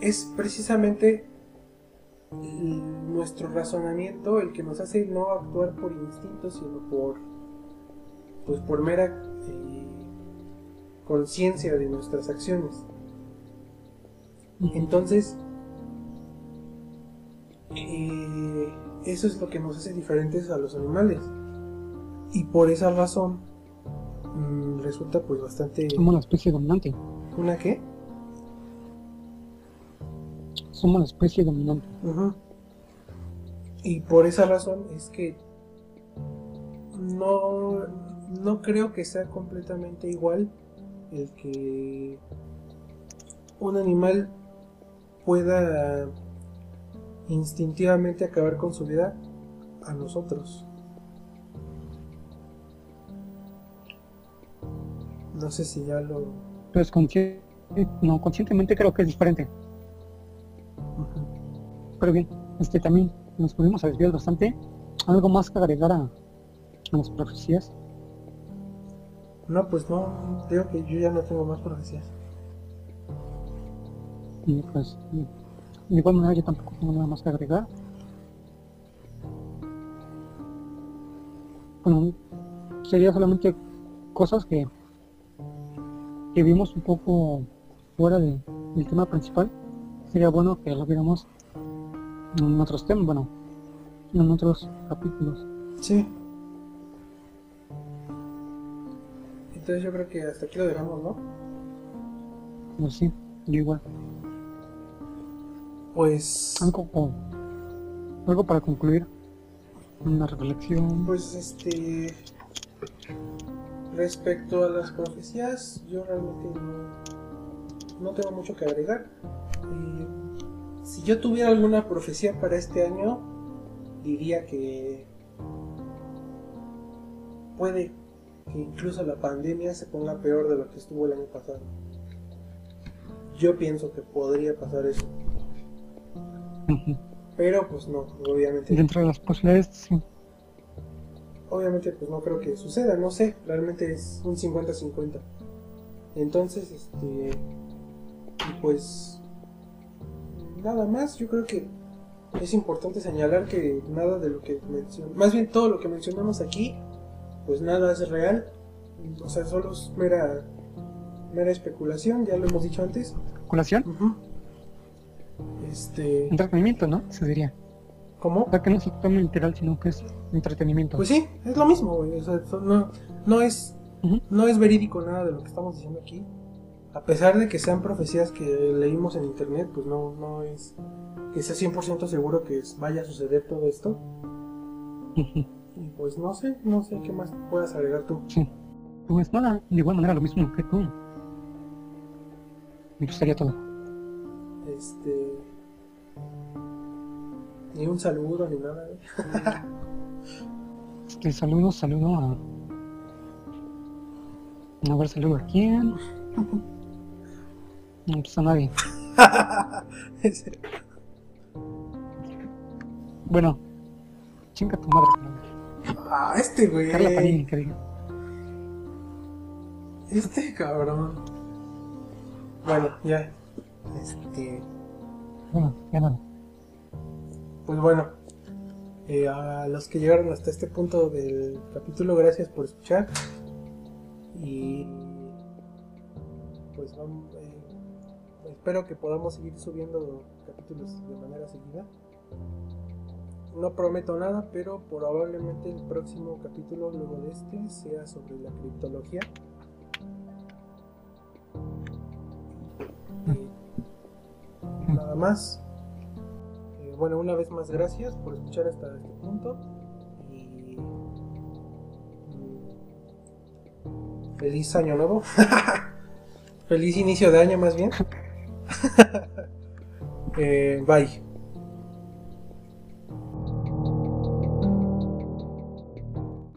es precisamente nuestro razonamiento el que nos hace no actuar por instinto, sino por, pues por mera eh, conciencia de nuestras acciones. Entonces, eh, eso es lo que nos hace diferentes a los animales. Y por esa razón mm, resulta pues bastante... Somos la especie dominante. ¿Una qué? Somos la especie dominante. Y por esa razón es que no, no creo que sea completamente igual el que un animal pueda instintivamente acabar con su vida a nosotros. No sé si ya lo... Pero es consciente, no, conscientemente creo que es diferente. Pero bien, este también nos pudimos desviar bastante. Algo más que agregar a, a las profecías. No, pues no, digo que yo ya no tengo más profecías. Y pues, y- de igual manera yo tampoco tengo nada más que agregar. Bueno, sería solamente cosas que, que vimos un poco fuera de- del tema principal. Sería bueno que lo viéramos en otros temas, bueno, en otros capítulos. Sí. Entonces yo creo que hasta aquí lo dejamos, ¿no? Pues sí, yo igual. Pues, Algo, algo para concluir. Una reflexión. pues este, respecto a las profecías, yo realmente no, no tengo mucho que agregar. Eh, si yo tuviera alguna profecía para este año, diría que puede que incluso la pandemia se ponga peor de lo que estuvo el año pasado. Yo pienso que podría pasar eso. Pero pues no, obviamente. Dentro de las posibilidades, sí. Obviamente pues no creo que suceda, no sé, realmente es un 50-50. Entonces, este... Y pues... Nada más, yo creo que es importante señalar que nada de lo que mencionamos, más bien todo lo que mencionamos aquí, pues nada es real. O sea, solo es mera, mera especulación, ya lo hemos dicho antes. ¿Especulación? Ujú. Este... Entretenimiento, ¿no? Se diría. ¿Cómo? O sea, que no se toma literal, sino que es entretenimiento. Pues sí, es lo mismo, güey. O sea, no, no es no es verídico nada de lo que estamos diciendo aquí. A pesar de que sean profecías que leímos en internet, pues no, no es que sea 100% seguro que vaya a suceder todo esto. Y pues no sé, no sé qué más puedas agregar tú. Sí. Pues nada, de igual manera lo mismo que tú. Me gustaría todo. Este. Ni un saludo ni nada. ¿eh? Este, saludo, saludo a... A ver, saludo a quién. No, pues a nadie. Bueno, chinga tu madre. ah, este güey. Carla Panini, que diga. Este cabrón. Bueno, ya. Este. Bueno, ya nada. Pues bueno, eh, a los que llegaron hasta este punto del capítulo, gracias por escuchar. Y pues vamos, eh, espero que podamos seguir subiendo capítulos de manera seguida. No prometo nada, pero probablemente el próximo capítulo luego de este sea sobre la criptología. Nada más. Eh, bueno, una vez más, gracias por escuchar hasta este punto. Y. mm, Feliz año nuevo. Feliz inicio de año, más bien. Eh, bye.